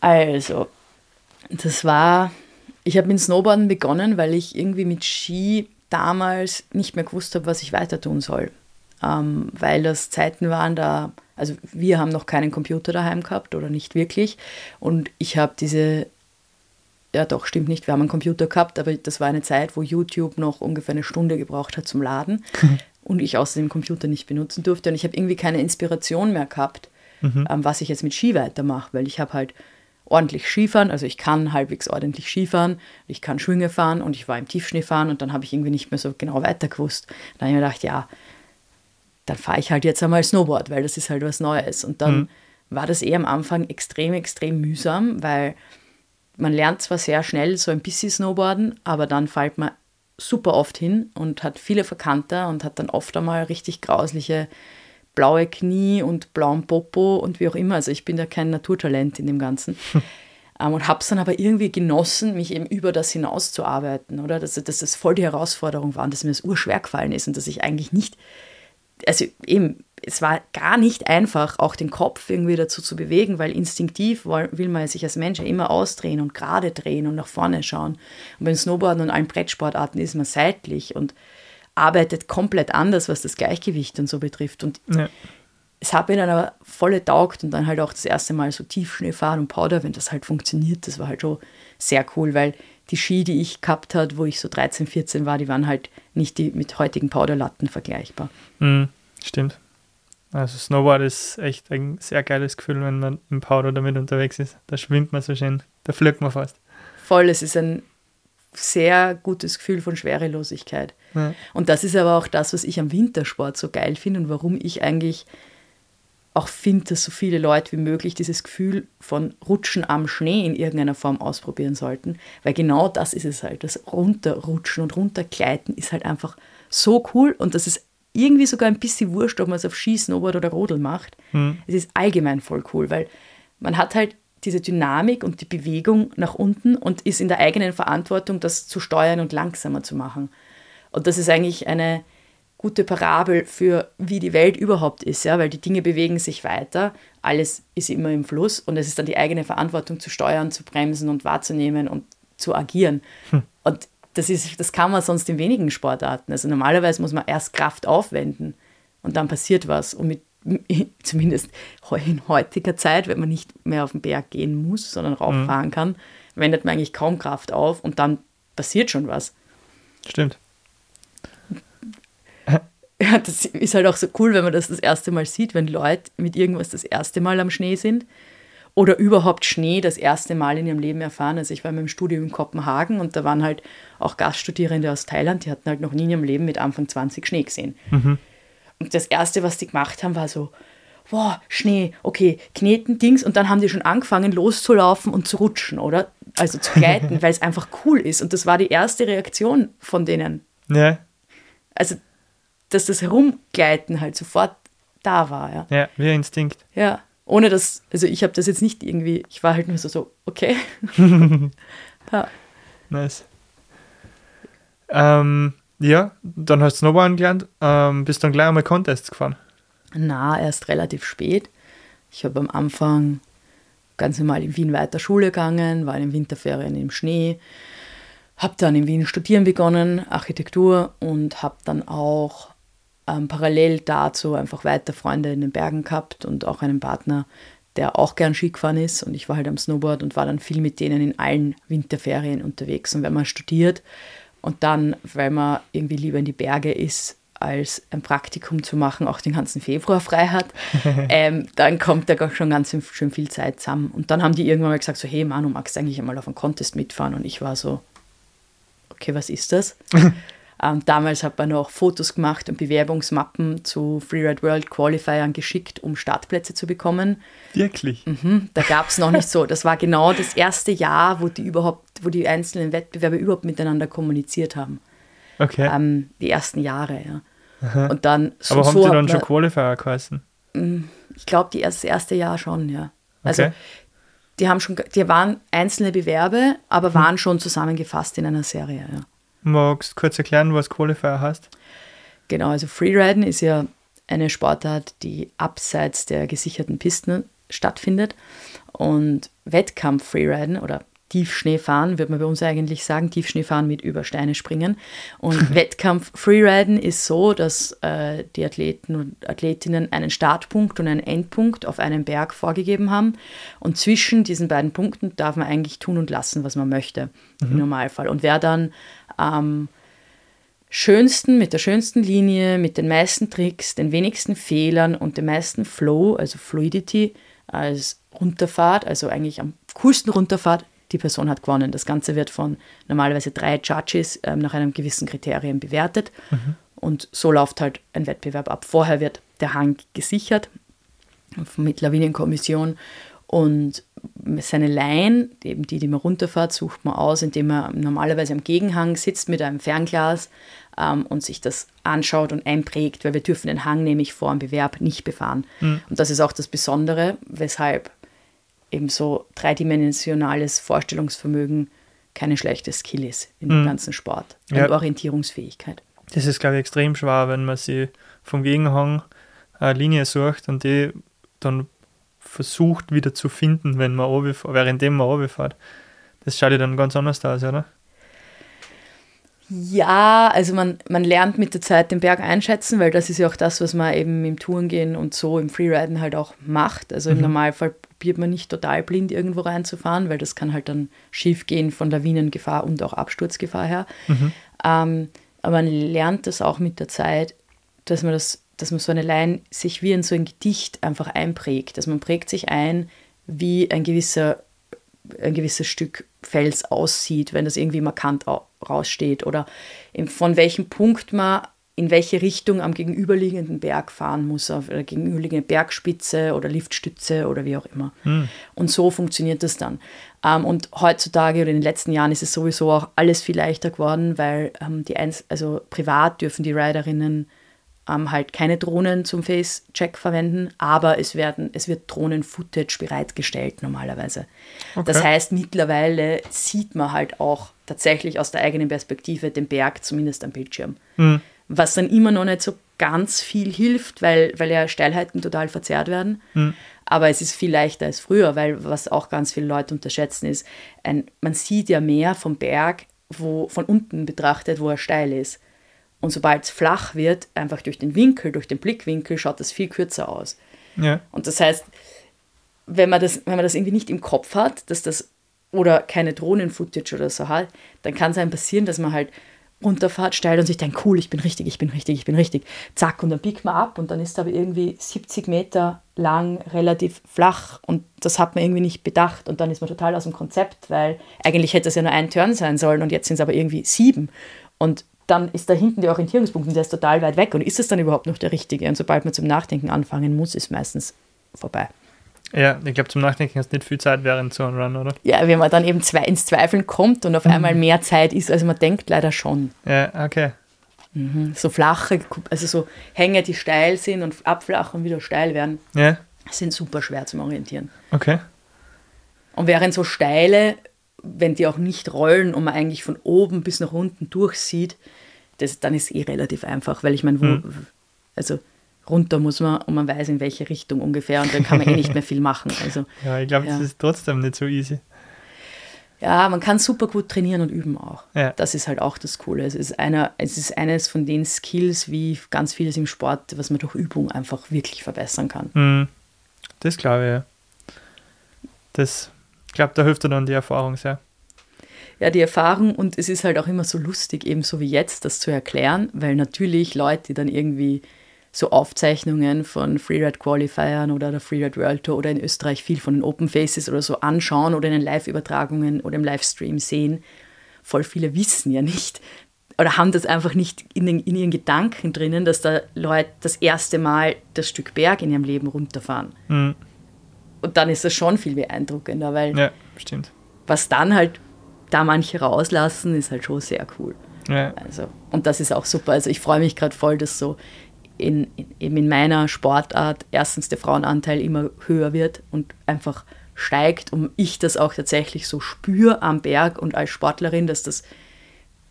Also, das war, ich habe mit Snowboarden begonnen, weil ich irgendwie mit Ski damals nicht mehr gewusst habe, was ich weiter tun soll. Ähm, weil das Zeiten waren, da, also wir haben noch keinen Computer daheim gehabt oder nicht wirklich. Und ich habe diese ja doch, stimmt nicht, wir haben einen Computer gehabt, aber das war eine Zeit, wo YouTube noch ungefähr eine Stunde gebraucht hat zum Laden und ich außerdem Computer nicht benutzen durfte und ich habe irgendwie keine Inspiration mehr gehabt, mhm. ähm, was ich jetzt mit Ski weitermache, weil ich habe halt ordentlich Skifahren, also ich kann halbwegs ordentlich Skifahren, ich kann Schwünge fahren und ich war im Tiefschnee fahren und dann habe ich irgendwie nicht mehr so genau weiter gewusst. Dann habe ich mir gedacht, ja, dann fahre ich halt jetzt einmal Snowboard, weil das ist halt was Neues. Und dann mhm. war das eh am Anfang extrem, extrem mühsam, weil man lernt zwar sehr schnell so ein bisschen Snowboarden, aber dann fällt man super oft hin und hat viele Verkanter und hat dann oft einmal richtig grausliche blaue Knie und blauen Popo und wie auch immer. Also ich bin da kein Naturtalent in dem Ganzen. ähm, und habe es dann aber irgendwie genossen, mich eben über das hinaus zu arbeiten, oder? Dass, dass das voll die Herausforderung war und dass mir das urschwer gefallen ist und dass ich eigentlich nicht, also eben es war gar nicht einfach, auch den Kopf irgendwie dazu zu bewegen, weil instinktiv will man sich als Mensch ja immer ausdrehen und gerade drehen und nach vorne schauen. Und beim Snowboarden und allen Brettsportarten ist man seitlich und arbeitet komplett anders, was das Gleichgewicht und so betrifft. Und ja. es hat mir dann aber volle taugt und dann halt auch das erste Mal so Tiefschnee fahren und Powder, wenn das halt funktioniert, das war halt schon sehr cool, weil die Ski, die ich gehabt habe, wo ich so 13, 14 war, die waren halt nicht die mit heutigen Powderlatten vergleichbar. Mhm, stimmt. Also Snowboard ist echt ein sehr geiles Gefühl, wenn man im Powder damit unterwegs ist. Da schwimmt man so schön, da flögt man fast. Voll, es ist ein sehr gutes Gefühl von Schwerelosigkeit. Ja. Und das ist aber auch das, was ich am Wintersport so geil finde und warum ich eigentlich auch finde, dass so viele Leute wie möglich dieses Gefühl von Rutschen am Schnee in irgendeiner Form ausprobieren sollten, weil genau das ist es halt. Das Runterrutschen und Runtergleiten ist halt einfach so cool und das ist irgendwie sogar ein bisschen wurscht, ob man es auf Ski, Snowboard oder Rodel macht. Mhm. Es ist allgemein voll cool, weil man hat halt diese Dynamik und die Bewegung nach unten und ist in der eigenen Verantwortung, das zu steuern und langsamer zu machen. Und das ist eigentlich eine gute Parabel für, wie die Welt überhaupt ist, ja, weil die Dinge bewegen sich weiter, alles ist immer im Fluss und es ist dann die eigene Verantwortung zu steuern, zu bremsen und wahrzunehmen und zu agieren. Hm. Und das, ist, das kann man sonst in wenigen Sportarten. Also normalerweise muss man erst Kraft aufwenden und dann passiert was. Und mit, zumindest in heutiger Zeit, wenn man nicht mehr auf den Berg gehen muss, sondern rauffahren mhm. kann, wendet man eigentlich kaum Kraft auf und dann passiert schon was. Stimmt. Ja, das ist halt auch so cool, wenn man das das erste Mal sieht, wenn Leute mit irgendwas das erste Mal am Schnee sind oder überhaupt Schnee das erste Mal in ihrem Leben erfahren. Also ich war in meinem Studium in Kopenhagen und da waren halt auch Gaststudierende aus Thailand, die hatten halt noch nie in ihrem Leben mit Anfang 20 Schnee gesehen. Mhm. Und das Erste, was die gemacht haben, war so, wow, Schnee, okay, kneten, Dings. Und dann haben die schon angefangen loszulaufen und zu rutschen, oder? Also zu gleiten, weil es einfach cool ist. Und das war die erste Reaktion von denen. Ja. Also, dass das Herumgleiten halt sofort da war, ja. Ja, wie ein Instinkt. Ja. Ohne dass, also ich habe das jetzt nicht irgendwie, ich war halt nur so, so okay. ja. Nice. Ähm, ja, dann hast du Snowboarden gelernt. Ähm, bist dann gleich einmal Contests gefahren? Na, erst relativ spät. Ich habe am Anfang ganz normal in Wien weiter Schule gegangen, war in den Winterferien im Schnee, habe dann in Wien studieren begonnen, Architektur und habe dann auch ähm, parallel dazu einfach weiter Freunde in den Bergen gehabt und auch einen Partner, der auch gern Ski gefahren ist. Und ich war halt am Snowboard und war dann viel mit denen in allen Winterferien unterwegs. Und wenn man studiert und dann, weil man irgendwie lieber in die Berge ist, als ein Praktikum zu machen, auch den ganzen Februar frei hat, ähm, dann kommt da schon ganz schön viel Zeit zusammen. Und dann haben die irgendwann mal gesagt, so, hey Manu, magst du eigentlich einmal auf einen Contest mitfahren? Und ich war so, okay, was ist das? Ähm, damals hat man noch Fotos gemacht und Bewerbungsmappen zu Freeride World Qualifiern geschickt, um Startplätze zu bekommen. Wirklich? Mhm, da gab es noch nicht so. Das war genau das erste Jahr, wo die überhaupt, wo die einzelnen Wettbewerbe überhaupt miteinander kommuniziert haben. Okay. Ähm, die ersten Jahre, ja. Aha. Und dann so, Aber haben so die dann schon Qualifier geheißen? Mm, ich glaube, das erste Jahr schon, ja. Also okay. die haben schon, die waren einzelne Bewerbe, aber hm. waren schon zusammengefasst in einer Serie, ja. Magst du kurz erklären, was Qualifier heißt? Genau, also Freeriden ist ja eine Sportart, die abseits der gesicherten Pisten stattfindet. Und Wettkampf Freeriden oder Tiefschneefahren, würde man bei uns eigentlich sagen, Tiefschneefahren mit über Steine springen. Und Wettkampf Freeriden ist so, dass äh, die Athleten und Athletinnen einen Startpunkt und einen Endpunkt auf einem Berg vorgegeben haben. Und zwischen diesen beiden Punkten darf man eigentlich tun und lassen, was man möchte, mhm. im Normalfall. Und wer dann am schönsten, mit der schönsten Linie, mit den meisten Tricks, den wenigsten Fehlern und dem meisten Flow, also Fluidity, als Runterfahrt, also eigentlich am coolsten Runterfahrt, die Person hat gewonnen. Das Ganze wird von normalerweise drei Judges ähm, nach einem gewissen Kriterium bewertet. Mhm. Und so läuft halt ein Wettbewerb ab. Vorher wird der Hang gesichert mit Lawinenkommission und seine Line, eben die, die man runterfährt, sucht man aus, indem man normalerweise am Gegenhang sitzt mit einem Fernglas ähm, und sich das anschaut und einprägt, weil wir dürfen den Hang nämlich vor dem Bewerb nicht befahren. Mhm. Und das ist auch das Besondere, weshalb eben so dreidimensionales Vorstellungsvermögen keine schlechte Skill ist in mhm. dem ganzen Sport und ja. Orientierungsfähigkeit. Das ist, glaube ich, extrem schwer, wenn man sich vom Gegenhang eine Linie sucht und die dann versucht wieder zu finden, wenn man währenddem man runterfährt. Das schaut ja dann ganz anders aus, oder? Ja, also man, man lernt mit der Zeit den Berg einschätzen, weil das ist ja auch das, was man eben im Tourengehen und so im Freeriden halt auch macht. Also im mhm. Normalfall probiert man nicht total blind irgendwo reinzufahren, weil das kann halt dann schief gehen von Lawinengefahr und auch Absturzgefahr her. Mhm. Ähm, aber man lernt das auch mit der Zeit, dass man das dass man so eine Line sich wie in so ein Gedicht einfach einprägt. Also man prägt sich ein, wie ein gewisser, ein gewisses Stück Fels aussieht, wenn das irgendwie markant raussteht oder von welchem Punkt man in welche Richtung am gegenüberliegenden Berg fahren muss, auf der gegenüberliegenden Bergspitze oder Liftstütze oder wie auch immer. Hm. Und so funktioniert das dann. Ähm, und heutzutage oder in den letzten Jahren ist es sowieso auch alles viel leichter geworden, weil ähm, die Eins also privat dürfen die Riderinnen ähm, halt keine Drohnen zum Face-Check verwenden, aber es, werden, es wird Drohnen-Footage bereitgestellt normalerweise. Okay. Das heißt, mittlerweile sieht man halt auch tatsächlich aus der eigenen Perspektive den Berg, zumindest am Bildschirm. Hm was dann immer noch nicht so ganz viel hilft, weil, weil ja Steilheiten total verzerrt werden. Mhm. Aber es ist viel leichter als früher, weil was auch ganz viele Leute unterschätzen ist, ein, man sieht ja mehr vom Berg, wo von unten betrachtet, wo er steil ist. Und sobald es flach wird, einfach durch den Winkel, durch den Blickwinkel, schaut das viel kürzer aus. Ja. Und das heißt, wenn man das, wenn man das irgendwie nicht im Kopf hat, dass das oder keine Drohnen-Footage oder so hat, dann kann es einem passieren, dass man halt runterfahrt, steil und sich denkt, cool, ich bin richtig, ich bin richtig, ich bin richtig. Zack, und dann biegt man ab und dann ist aber irgendwie 70 Meter lang relativ flach und das hat man irgendwie nicht bedacht und dann ist man total aus dem Konzept, weil eigentlich hätte es ja nur ein Turn sein sollen und jetzt sind es aber irgendwie sieben. Und dann ist da hinten der Orientierungspunkt und der ist total weit weg und ist es dann überhaupt noch der richtige? Und sobald man zum Nachdenken anfangen muss, ist meistens vorbei. Ja, ich glaube, zum Nachdenken hast du nicht viel Zeit während so einem Run, oder? Ja, wenn man dann eben zwei ins Zweifeln kommt und auf mhm. einmal mehr Zeit ist, als man denkt, leider schon. Ja, okay. Mhm. So flache, also so Hänge, die steil sind und abflachen und wieder steil werden, ja. sind super schwer zum Orientieren. Okay. Und während so steile, wenn die auch nicht rollen und man eigentlich von oben bis nach unten durchsieht, das, dann ist es eh relativ einfach, weil ich meine, wo, mhm. also runter muss man und man weiß, in welche Richtung ungefähr und dann kann man eh nicht mehr viel machen. Also, ja, ich glaube, ja. das ist trotzdem nicht so easy. Ja, man kann super gut trainieren und üben auch. Ja. Das ist halt auch das Coole. Es ist, einer, es ist eines von den Skills, wie ganz vieles im Sport, was man durch Übung einfach wirklich verbessern kann. Mhm. Das glaube ich, ja. Das, ich glaube, da hilft dann die Erfahrung sehr. Ja, die Erfahrung und es ist halt auch immer so lustig, eben so wie jetzt, das zu erklären, weil natürlich Leute, die dann irgendwie so Aufzeichnungen von Freeride Qualifiern oder der Freeride World Tour oder in Österreich viel von den Open Faces oder so anschauen oder in den Live-Übertragungen oder im Livestream sehen. Voll viele wissen ja nicht oder haben das einfach nicht in, den, in ihren Gedanken drinnen, dass da Leute das erste Mal das Stück Berg in ihrem Leben runterfahren. Mhm. Und dann ist das schon viel beeindruckender, weil ja, stimmt. was dann halt da manche rauslassen, ist halt schon sehr cool. Ja. Also, und das ist auch super. Also ich freue mich gerade voll, dass so in, in, in meiner Sportart erstens der Frauenanteil immer höher wird und einfach steigt und ich das auch tatsächlich so spüre am Berg und als Sportlerin, dass das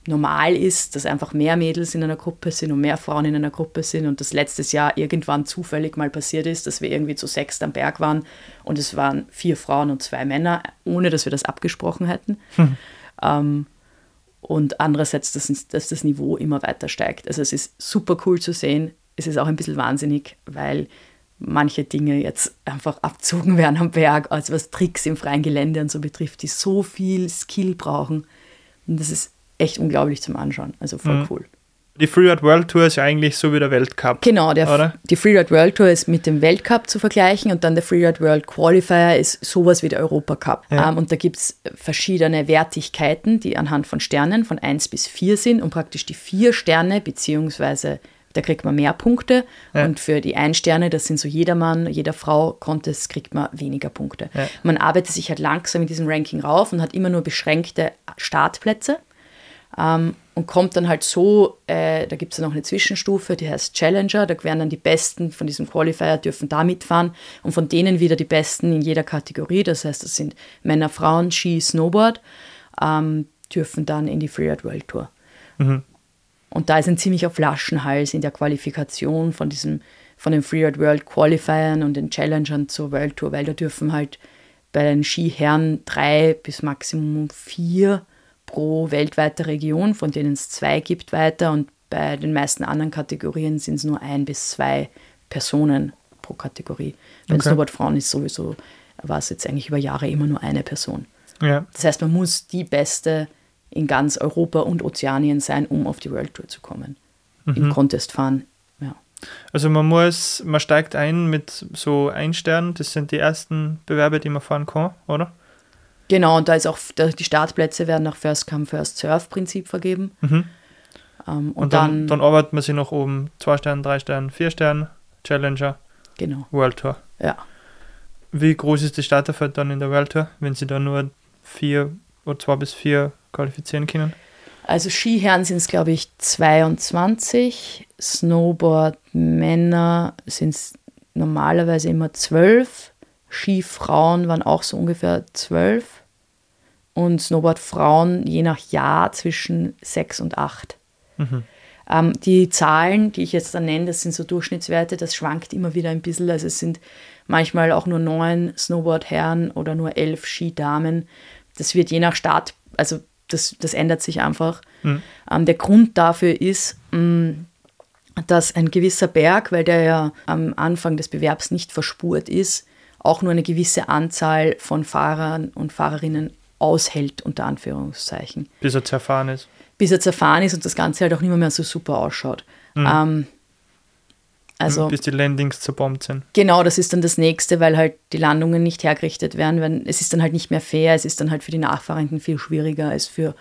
normal ist, dass einfach mehr Mädels in einer Gruppe sind und mehr Frauen in einer Gruppe sind und das letztes Jahr irgendwann zufällig mal passiert ist, dass wir irgendwie zu sechst am Berg waren und es waren vier Frauen und zwei Männer, ohne dass wir das abgesprochen hätten. Hm. Ähm, und andererseits, dass, dass das Niveau immer weiter steigt. Also es ist super cool zu sehen, es ist auch ein bisschen wahnsinnig, weil manche Dinge jetzt einfach abzogen werden am Berg, also was Tricks im freien Gelände und so betrifft, die so viel Skill brauchen. Und das ist echt unglaublich zum Anschauen. Also voll mhm. cool. Die Freeride World Tour ist ja eigentlich so wie der Weltcup. Genau, der, oder? die Freeride World Tour ist mit dem Weltcup zu vergleichen und dann der Freeride World Qualifier ist sowas wie der Europacup. Ja. Um, und da gibt es verschiedene Wertigkeiten, die anhand von Sternen von 1 bis 4 sind und praktisch die vier Sterne beziehungsweise da kriegt man mehr Punkte. Ja. Und für die Ein-Sterne, das sind so jedermann, jeder Frau Contest, kriegt man weniger Punkte. Ja. Man arbeitet sich halt langsam in diesem Ranking rauf und hat immer nur beschränkte Startplätze. Ähm, und kommt dann halt so, äh, da gibt es noch eine Zwischenstufe, die heißt Challenger, da werden dann die Besten von diesem Qualifier dürfen da mitfahren und von denen wieder die Besten in jeder Kategorie, das heißt, das sind Männer, Frauen, Ski, Snowboard, ähm, dürfen dann in die Freeride World Tour. Mhm. Und da ist ein ziemlicher Flaschenhals in der Qualifikation von diesem, von den Freeride World Qualifiern und den Challengern zur World Tour, weil da dürfen halt bei den Skiherren drei bis maximum vier pro weltweiter Region, von denen es zwei gibt, weiter und bei den meisten anderen Kategorien sind es nur ein bis zwei Personen pro Kategorie. Bei okay. Snowboardfrauen ist sowieso, war es jetzt eigentlich über Jahre immer nur eine Person. Ja. Das heißt, man muss die beste in ganz Europa und Ozeanien sein, um auf die World Tour zu kommen. Mhm. Im Contest fahren, ja. Also man muss, man steigt ein mit so ein Stern, das sind die ersten Bewerbe, die man fahren kann, oder? Genau, und da ist auch, die Startplätze werden nach First Come, First Serve Prinzip vergeben. Mhm. Ähm, und, und dann, dann, dann, arbeitet man sich nach oben. Zwei Sterne, drei Sterne, vier Sterne, Challenger, genau. World Tour. Ja. Wie groß ist das Starterfeld dann in der World Tour, wenn sie da nur vier oder zwei bis vier qualifizieren können? Also Skiherren sind es, glaube ich, 22. Snowboard Männer sind es normalerweise immer 12. Skifrauen waren auch so ungefähr 12. Und Snowboard Frauen je nach Jahr zwischen 6 und 8. Mhm. Ähm, die Zahlen, die ich jetzt dann nenne, das sind so Durchschnittswerte, das schwankt immer wieder ein bisschen. Also es sind manchmal auch nur neun Snowboard-Herren oder nur elf Skidamen. Das wird je nach Start, also das, das ändert sich einfach. Mhm. Ähm, der Grund dafür ist, mh, mm, dass ein gewisser Berg, weil der ja am Anfang des Bewerbs nicht verspurt ist, auch nur eine gewisse Anzahl von Fahrern und Fahrerinnen aushält, unter Anführungszeichen. Bis er zerfahren ist. Bis er zerfahren ist und das Ganze halt auch nicht mehr, mehr so super ausschaut. Mhm. Ähm, also, bis die Landings zerbombt sind. Genau, das ist dann das nächste, weil halt die Landungen nicht hergerichtet werden. Wenn, es ist dann halt nicht mehr fair, es ist dann halt für die Nachfahrenden viel schwieriger als für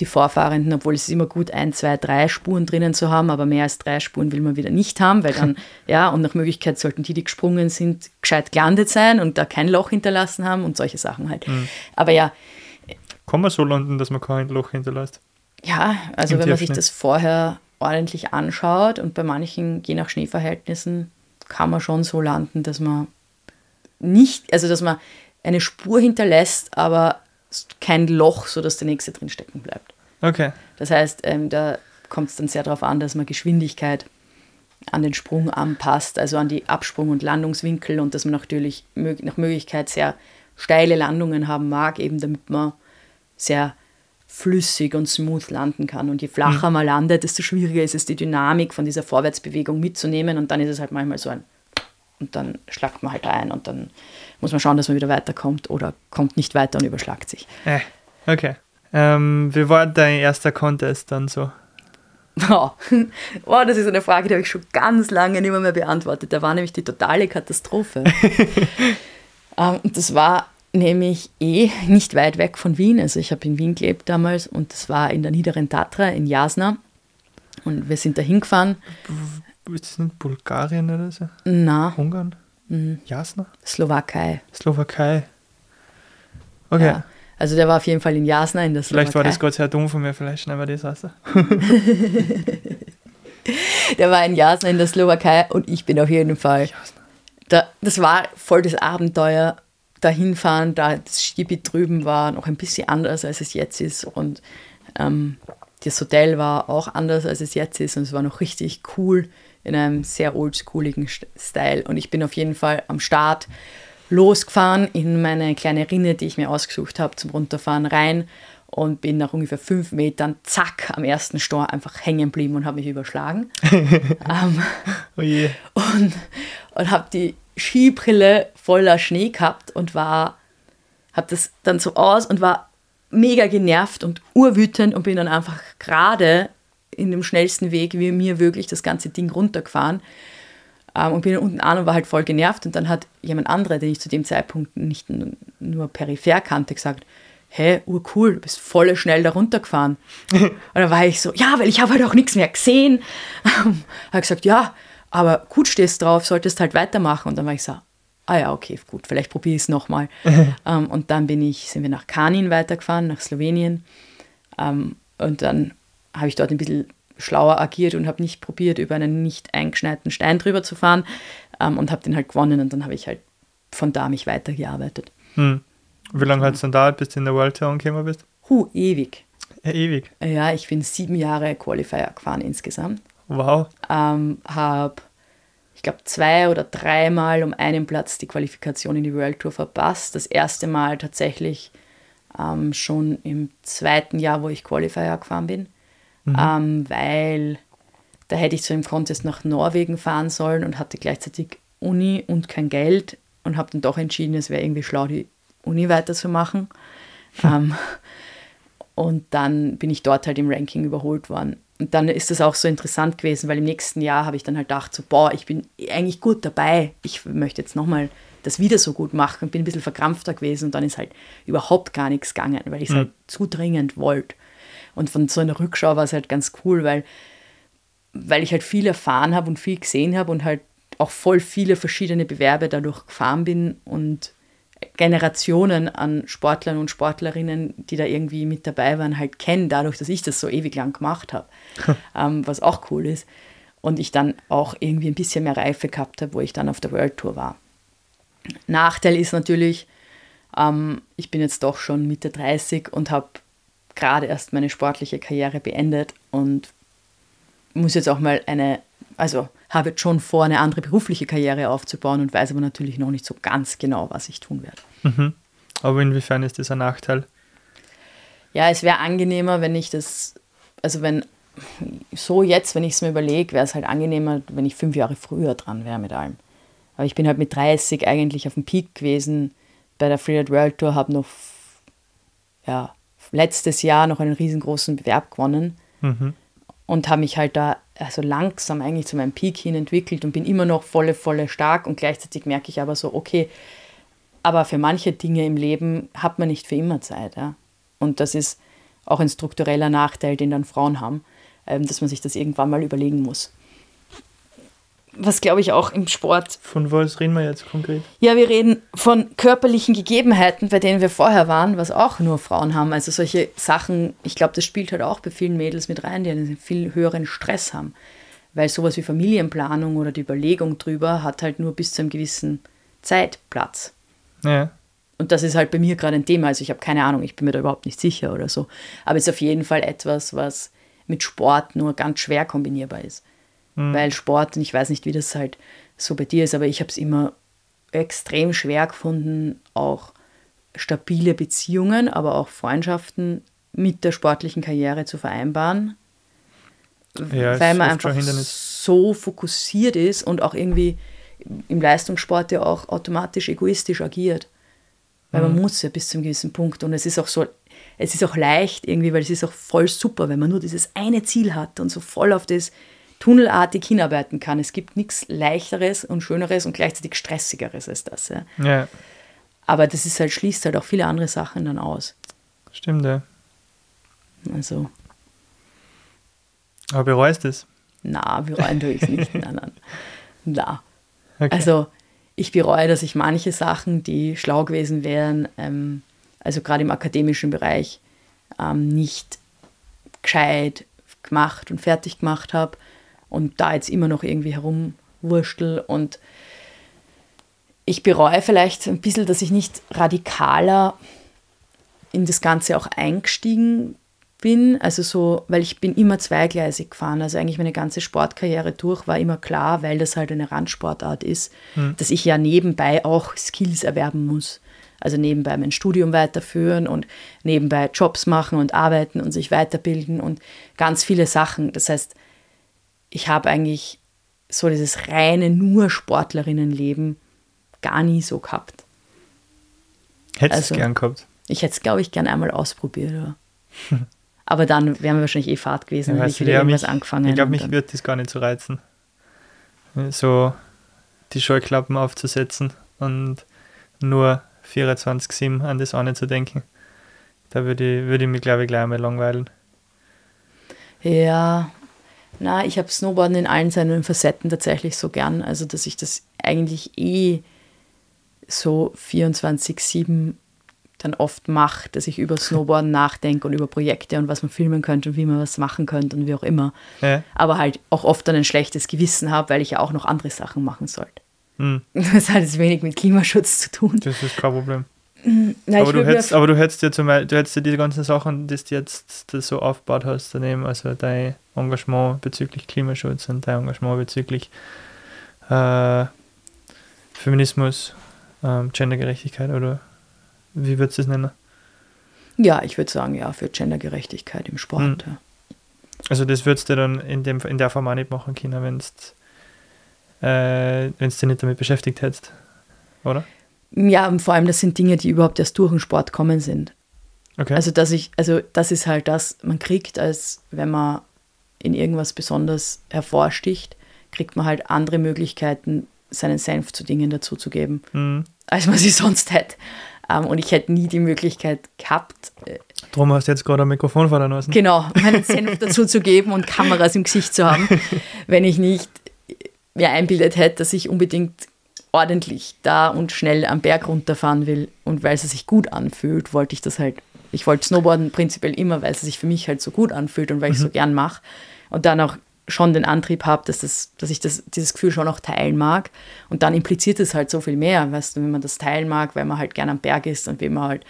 die Vorfahrenden, obwohl es ist immer gut, ein, zwei, drei Spuren drinnen zu haben, aber mehr als drei Spuren will man wieder nicht haben, weil dann, ja, und nach Möglichkeit sollten die, die gesprungen sind, gescheit gelandet sein und da kein Loch hinterlassen haben und solche Sachen halt. Mhm. Aber ja. Kann man so landen, dass man kein Loch hinterlässt? Ja, also Im wenn man sich das vorher ordentlich anschaut und bei manchen, je nach Schneeverhältnissen, kann man schon so landen, dass man nicht, also dass man eine Spur hinterlässt, aber kein Loch, sodass der nächste drin stecken bleibt. Okay. Das heißt, ähm, da kommt es dann sehr darauf an, dass man Geschwindigkeit an den Sprung anpasst, also an die Absprung- und Landungswinkel und dass man natürlich nach Möglichkeit sehr steile Landungen haben mag, eben damit man sehr flüssig und smooth landen kann. Und je flacher mhm. man landet, desto schwieriger ist es, die Dynamik von dieser Vorwärtsbewegung mitzunehmen. Und dann ist es halt manchmal so ein, und dann schlagt man halt ein und dann muss man schauen, dass man wieder weiterkommt oder kommt nicht weiter und überschlagt sich. Äh, okay. Ähm, wie war dein erster Contest dann so? Oh, oh, das ist eine Frage, die habe ich schon ganz lange nicht mehr, mehr beantwortet. Da war nämlich die totale Katastrophe. ähm, das war nämlich eh nicht weit weg von Wien. Also ich habe in Wien gelebt damals und das war in der niederen Tatra in Jasna. Und wir sind da hingefahren. Ist das nicht Bulgarien oder so? Na. Ungarn? Mhm. Jasna? Slowakei. Slowakei. Okay. Ja. Also der war auf jeden Fall in Jasna in der Slowakei. Vielleicht war das Gott sehr dumm von mir, vielleicht schneiden wir das raus. der war in Jasna in der Slowakei und ich bin auf jeden Fall. Da, das war voll das Abenteuer dahin fahren, da das Skigebiet drüben war noch ein bisschen anders, als es jetzt ist. Und ähm, das Hotel war auch anders, als es jetzt ist. Und es war noch richtig cool in einem sehr oldschooligen Style. Und ich bin auf jeden Fall am Start losgefahren in meine kleine Rinne, die ich mir ausgesucht habe zum Runterfahren rein und bin nach ungefähr fünf Metern, zack, am ersten Stor einfach hängen geblieben und habe mich überschlagen. ähm, oh je. Und, und habe die Skibrille voller Schnee gehabt und war, habe das dann so aus und war mega genervt und urwütend und bin dann einfach gerade in dem schnellsten Weg wie mir wirklich das ganze Ding runtergefahren ähm, und bin dann unten an und war halt voll genervt und dann hat jemand anderer, den ich zu dem Zeitpunkt nicht nur peripher kannte, gesagt, hä, urcool, du bist voll schnell da runtergefahren. und dann war ich so, ja, weil ich habe halt auch nichts mehr gesehen. Habe gesagt, ja, aber gut stehst drauf, solltest halt weitermachen. Und dann war ich so, ah ja, okay, gut, vielleicht probiere ich es nochmal. ähm, und dann bin ich, sind wir nach Kanin weitergefahren, nach Slowenien. Ähm, und dann habe ich dort ein bisschen schlauer agiert und habe nicht probiert, über einen nicht eingeschneiten Stein drüber zu fahren ähm, und habe den halt gewonnen und dann habe ich halt von da mich weitergearbeitet. Hm. Wie lange hat es dann dauert, bis du in der World Tour angekommen bist? Huh, ewig. Ja, ewig. Ja, ich bin sieben Jahre Qualifier gefahren insgesamt. Wow. Ähm, habe, ich glaube, zwei oder dreimal um einen Platz die Qualifikation in die World Tour verpasst. Das erste Mal tatsächlich ähm, schon im zweiten Jahr, wo ich Qualifier gefahren bin, mhm. ähm, weil da hätte ich zu einem Contest nach Norwegen fahren sollen und hatte gleichzeitig Uni und kein Geld und habe dann doch entschieden, es wäre irgendwie schlau, die Uni weiterzumachen. Hm. Ähm, und dann bin ich dort halt im Ranking überholt worden und dann ist das auch so interessant gewesen, weil im nächsten Jahr habe ich dann halt gedacht, so, boah, ich bin eigentlich gut dabei. Ich möchte jetzt nochmal das wieder so gut machen und bin ein bisschen verkrampfter gewesen und dann ist halt überhaupt gar nichts gegangen, weil ich es mhm. halt zu dringend wollte. Und von so einer Rückschau war es halt ganz cool, weil, weil ich halt viel erfahren habe und viel gesehen habe und halt auch voll viele verschiedene Bewerbe dadurch gefahren bin und Generationen an Sportlern und Sportlerinnen, die da irgendwie mit dabei waren, halt kennen, dadurch, dass ich das so ewig lang gemacht habe, ähm, was auch cool ist. Und ich dann auch irgendwie ein bisschen mehr Reife gehabt habe, wo ich dann auf der World Tour war. Nachteil ist natürlich, ähm, ich bin jetzt doch schon Mitte 30 und habe gerade erst meine sportliche Karriere beendet und muss jetzt auch mal eine, also habe jetzt schon vor, eine andere berufliche Karriere aufzubauen und weiß aber natürlich noch nicht so ganz genau, was ich tun werde. Mhm. Aber inwiefern ist das ein Nachteil? Ja, es wäre angenehmer, wenn ich das, also wenn so jetzt, wenn ich es mir überlege, wäre es halt angenehmer, wenn ich fünf Jahre früher dran wäre mit allem. Aber ich bin halt mit 30 eigentlich auf dem Peak gewesen bei der Free World Tour, habe noch ja, letztes Jahr noch einen riesengroßen Bewerb gewonnen mhm. und habe mich halt da also langsam eigentlich zu meinem Peak hin entwickelt und bin immer noch volle, volle stark und gleichzeitig merke ich aber so, okay, aber für manche Dinge im Leben hat man nicht für immer Zeit. Ja? Und das ist auch ein struktureller Nachteil, den dann Frauen haben, ähm, dass man sich das irgendwann mal überlegen muss was glaube ich auch im Sport. Von was reden wir jetzt konkret? Ja, wir reden von körperlichen Gegebenheiten, bei denen wir vorher waren, was auch nur Frauen haben. Also solche Sachen, ich glaube, das spielt halt auch bei vielen Mädels mit rein, die einen viel höheren Stress haben. Weil sowas wie Familienplanung oder die Überlegung drüber hat halt nur bis zu einem gewissen Zeitplatz. Ja. Und das ist halt bei mir gerade ein Thema. Also ich habe keine Ahnung, ich bin mir da überhaupt nicht sicher oder so. Aber es ist auf jeden Fall etwas, was mit Sport nur ganz schwer kombinierbar ist. Mhm. Weil Sport, und ich weiß nicht, wie das halt so bei dir ist, aber ich habe es immer extrem schwer gefunden, auch stabile Beziehungen, aber auch Freundschaften mit der sportlichen Karriere zu vereinbaren. Ja, weil man einfach so fokussiert ist und auch irgendwie im Leistungssport ja auch automatisch egoistisch agiert. Weil mhm. man muss ja bis zu einem gewissen Punkt. Und es ist auch so, es ist auch leicht irgendwie, weil es ist auch voll super, wenn man nur dieses eine Ziel hat und so voll auf das tunnelartig hinarbeiten kann. Es gibt nichts leichteres und schöneres und gleichzeitig stressigeres als das. Ja. ja. Aber das ist halt, schließt halt auch viele andere Sachen dann aus. Stimmt, ja. Also. Aber bereust es? Na, bereuen tue ich es nicht. nein, nein. Na. Okay. Also, ich bereue, dass ich manche Sachen, die schlau gewesen wären, ähm, also gerade im akademischen Bereich, ähm, nicht gescheit gemacht und fertig gemacht habe und da jetzt immer noch irgendwie herumwurschtel und ich bereue vielleicht ein bisschen, dass ich nicht radikaler in das Ganze auch eingestiegen bin. Also so, weil ich bin immer zweigleisig gefahren. Also eigentlich meine ganze Sportkarriere durch war immer klar, weil das halt eine Randsportart ist, hm. dass ich ja nebenbei auch Skills erwerben muss. Also nebenbei mein Studium weiterführen und nebenbei Jobs machen und arbeiten und sich weiterbilden und ganz viele Sachen. Das heißt, ich habe eigentlich so dieses reine nur Sportlerinnenleben gar nie so gehabt. Hättest also, du es gern gehabt? Ich hätte es, glaube ich, gern einmal ausprobiert. Ja. Aber dann wären wir wahrscheinlich eh Fahrt gewesen, ja, wenn ich wieder irgendwas mich, angefangen Ich glaube, mich würde das gar nicht so reizen. So die Scheuklappen aufzusetzen und nur 24-7 an das eine zu denken. Da würde ich, würd ich mich, glaube ich, gleich einmal langweilen. Ja, na, ich habe Snowboarden in allen seinen Facetten tatsächlich so gern. Also, dass ich das eigentlich eh so 24-7 dann oft mache, dass ich über Snowboarden nachdenke und über Projekte und was man filmen könnte und wie man was machen könnte und wie auch immer. Ja. Aber halt auch oft dann ein schlechtes Gewissen habe, weil ich ja auch noch andere Sachen machen sollte. Hm. Das hat jetzt wenig mit Klimaschutz zu tun. Das ist kein Problem. Na, aber, du hättest, aber du hättest ja zum Beispiel, du hättest ja diese ganzen Sachen, die du jetzt das so aufgebaut hast, daneben, also dein Engagement bezüglich Klimaschutz und dein Engagement bezüglich äh, Feminismus, äh, Gendergerechtigkeit oder wie würdest du es nennen? Ja, ich würde sagen, ja, für Gendergerechtigkeit im Sport. Hm. Ja. Also das würdest du dann in, dem, in der Form auch nicht machen können, wenn du äh, dich nicht damit beschäftigt hättest, oder? Ja, und vor allem, das sind Dinge, die überhaupt erst durch den Sport kommen sind. Okay. Also, dass ich, also das ist halt das, man kriegt, als wenn man in irgendwas besonders hervorsticht, kriegt man halt andere Möglichkeiten, seinen Senf zu Dingen dazuzugeben, mhm. als man sie sonst hätte. Ähm, und ich hätte nie die Möglichkeit gehabt. Äh, Drum hast du jetzt gerade ein Mikrofon vor der Nase. Genau, meinen Senf dazu zu geben und Kameras im Gesicht zu haben, wenn ich nicht mir einbildet hätte, dass ich unbedingt ordentlich da und schnell am Berg runterfahren will und weil es sich gut anfühlt, wollte ich das halt. Ich wollte Snowboarden prinzipiell immer, weil es sich für mich halt so gut anfühlt und weil ich es so mhm. gern mache. Und dann auch schon den Antrieb habe, dass, das, dass ich das, dieses Gefühl schon auch teilen mag. Und dann impliziert es halt so viel mehr, weißt du, wenn man das teilen mag, weil man halt gern am Berg ist und wie man halt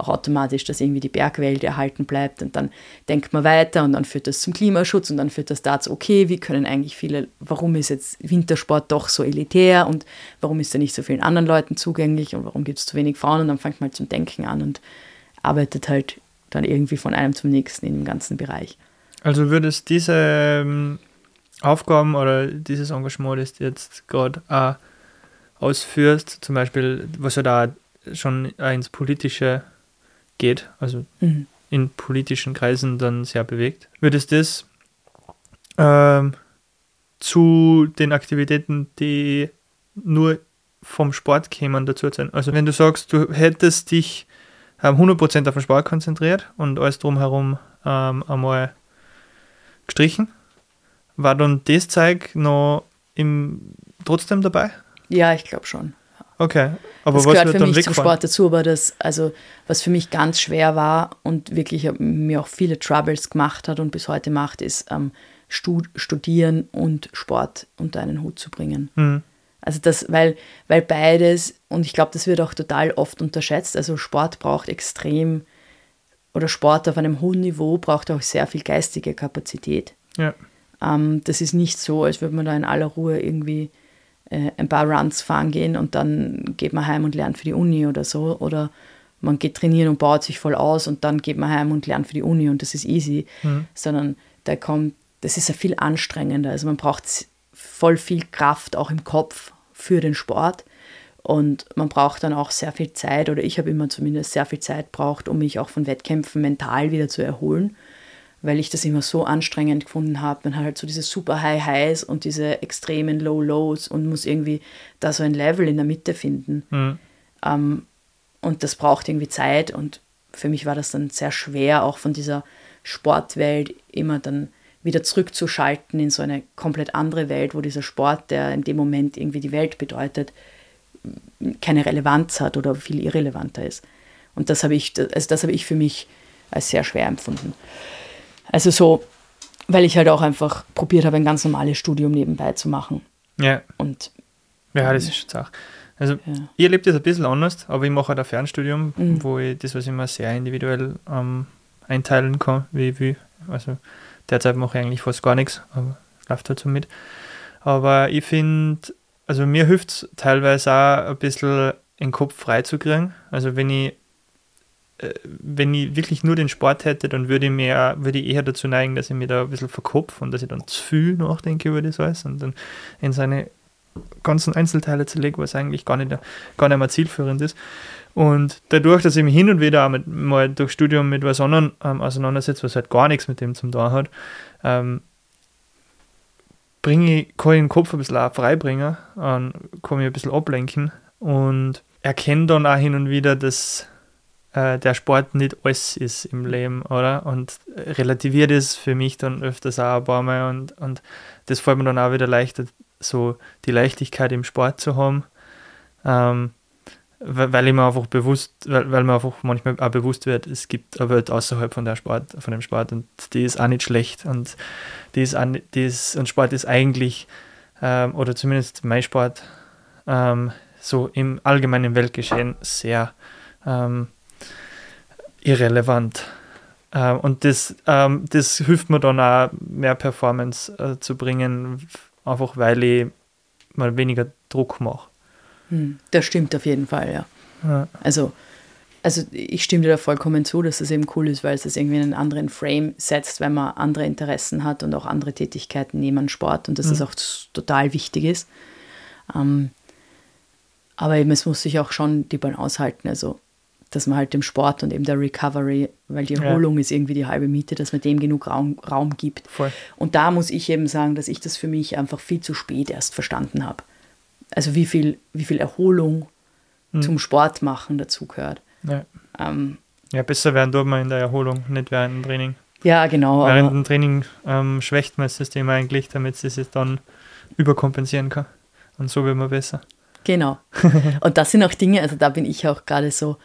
auch automatisch, dass irgendwie die Bergwelt erhalten bleibt und dann denkt man weiter und dann führt das zum Klimaschutz und dann führt das dazu, okay, wie können eigentlich viele, warum ist jetzt Wintersport doch so elitär und warum ist er nicht so vielen anderen Leuten zugänglich und warum gibt es zu wenig Frauen und dann fängt man halt zum Denken an und arbeitet halt dann irgendwie von einem zum nächsten in dem ganzen Bereich. Also würdest diese ähm, Aufgaben oder dieses Engagement, das du jetzt gerade äh, ausführst, zum Beispiel, was ja da schon ins Politische geht, also mhm. in politischen Kreisen dann sehr bewegt. Würdest du das ähm, zu den Aktivitäten, die nur vom Sport kämen, dazu sein? Also wenn du sagst, du hättest dich ähm, 100% auf den Sport konzentriert und alles drumherum ähm, einmal gestrichen, war dann das Zeug noch im, trotzdem dabei? Ja, ich glaube schon. Okay, aber das gehört für mich wegfallen? zum Sport dazu, aber das, also was für mich ganz schwer war und wirklich mir auch viele Troubles gemacht hat und bis heute macht, ist ähm, Studieren und Sport unter einen Hut zu bringen. Mhm. Also das, weil, weil beides, und ich glaube, das wird auch total oft unterschätzt, also Sport braucht extrem, oder Sport auf einem hohen Niveau braucht auch sehr viel geistige Kapazität. Ja. Ähm, das ist nicht so, als würde man da in aller Ruhe irgendwie äh, ein paar Runs fahren gehen und dann geht man heim und lernt für die Uni oder so. Oder man geht trainieren und baut sich voll aus und dann geht man heim und lernt für die Uni und das ist easy. Mhm. Sondern da kommt, das ist ja viel anstrengender. Also man braucht voll viel Kraft auch im Kopf für den Sport. Und man braucht dann auch sehr viel Zeit, oder ich habe immer zumindest sehr viel Zeit braucht, um mich auch von Wettkämpfen mental wieder zu erholen weil ich das immer so anstrengend gefunden habe. Man hat halt so diese super High Highs und diese extremen Low Lows und muss irgendwie da so ein Level in der Mitte finden. Mhm. Ähm, und das braucht irgendwie Zeit und für mich war das dann sehr schwer, auch von dieser Sportwelt immer dann wieder zurückzuschalten in so eine komplett andere Welt, wo dieser Sport, der in dem Moment irgendwie die Welt bedeutet, keine Relevanz hat oder viel irrelevanter ist. Und das habe ich, also das habe ich für mich als sehr schwer empfunden. Also so, weil ich halt auch einfach probiert habe, ein ganz normales Studium nebenbei zu machen. Ja. Und ja, das ist schon Sache. Also ja. ich erlebe das ein bisschen anders, aber ich mache halt ein Fernstudium, mhm. wo ich das, was ich immer sehr individuell ähm, einteilen kann, wie ich will. Also derzeit mache ich eigentlich fast gar nichts, aber es läuft halt so mit. Aber ich finde, also mir hilft es teilweise auch ein bisschen den Kopf frei zu kriegen. Also wenn ich wenn ich wirklich nur den Sport hätte, dann würde ich, mehr, würde ich eher dazu neigen, dass ich mir da ein bisschen verkopfe und dass ich dann zu viel nachdenke über das alles und dann in seine ganzen Einzelteile zerlege, was eigentlich gar nicht, gar nicht mehr zielführend ist. Und dadurch, dass ich mich hin und wieder auch mit, mal durch Studium mit was anderem ähm, auseinandersetze, was halt gar nichts mit dem zum tun hat, ähm, bringe ich, kann ich den Kopf ein bisschen freibringen und kann mich ein bisschen ablenken und erkenne dann auch hin und wieder, dass äh, der Sport nicht alles ist im Leben, oder? Und relativiert es für mich dann öfters auch ein paar Mal und, und das fällt mir dann auch wieder leichter, so die Leichtigkeit im Sport zu haben. Ähm, weil ich mir einfach bewusst, weil, weil mir einfach manchmal auch bewusst wird, es gibt eine Welt außerhalb von der Sport, von dem Sport und die ist auch nicht schlecht und die ist, auch, die ist und Sport ist eigentlich ähm, oder zumindest mein Sport ähm, so im allgemeinen Weltgeschehen sehr ähm, irrelevant. Äh, und das, ähm, das hilft mir dann auch, mehr Performance äh, zu bringen, einfach weil ich mal weniger Druck mache. Hm, das stimmt auf jeden Fall, ja. ja. Also, also ich stimme dir da vollkommen zu, dass das eben cool ist, weil es das irgendwie in einen anderen Frame setzt, wenn man andere Interessen hat und auch andere Tätigkeiten neben Sport und dass mhm. das auch total wichtig ist. Ähm, aber eben, es muss sich auch schon die Balance halten. Also dass man halt dem Sport und eben der Recovery, weil die Erholung ja. ist irgendwie die halbe Miete, dass man dem genug Raum, Raum gibt. Voll. Und da muss ich eben sagen, dass ich das für mich einfach viel zu spät erst verstanden habe. Also wie viel, wie viel Erholung mhm. zum Sport machen dazugehört. Ja. Ähm, ja, besser werden tut man in der Erholung, nicht während dem Training. Ja, genau. Während dem Training ähm, schwächt man das System eigentlich, damit es sich dann überkompensieren kann. Und so wird man besser. Genau. Und das sind auch Dinge, also da bin ich auch gerade so,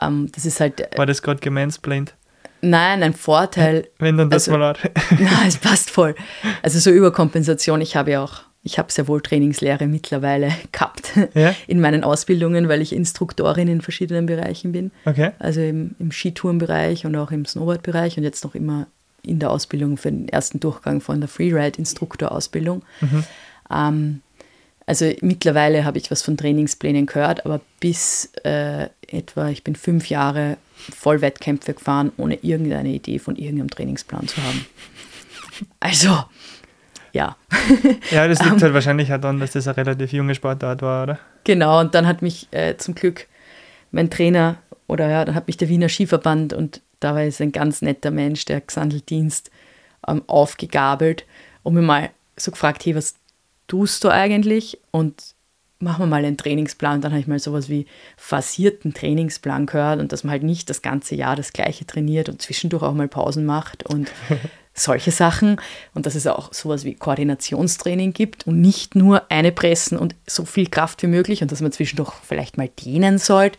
ähm, das ist halt. War das gerade gemansplained? Nein, ein Vorteil. Wenn dann das also, mal hat. Nein, es passt voll. Also so Überkompensation, ich habe ja auch, ich habe sehr wohl Trainingslehre mittlerweile gehabt ja? in meinen Ausbildungen, weil ich Instruktorin in verschiedenen Bereichen bin. Okay. Also im, im Skitourenbereich und auch im Snowboardbereich und jetzt noch immer in der Ausbildung für den ersten Durchgang von der Freeride-Instruktorausbildung. Mhm. Ähm, also mittlerweile habe ich was von Trainingsplänen gehört, aber bis äh, etwa, ich bin fünf Jahre voll Wettkämpfe gefahren, ohne irgendeine Idee von irgendeinem Trainingsplan zu haben. Also, ja. Ja, das liegt halt wahrscheinlich daran, dass das eine relativ junge Sportart war, oder? Genau, und dann hat mich äh, zum Glück mein Trainer oder ja, dann hat mich der Wiener Skiverband und da war es ein ganz netter Mensch, der Xandeldienst, ähm, aufgegabelt und mir mal so gefragt, hey, was tust du eigentlich? Und machen wir mal einen Trainingsplan. Dann habe ich mal sowas wie phasierten Trainingsplan gehört und dass man halt nicht das ganze Jahr das gleiche trainiert und zwischendurch auch mal Pausen macht und solche Sachen. Und dass es auch sowas wie Koordinationstraining gibt und nicht nur eine Pressen und so viel Kraft wie möglich und dass man zwischendurch vielleicht mal dehnen sollte.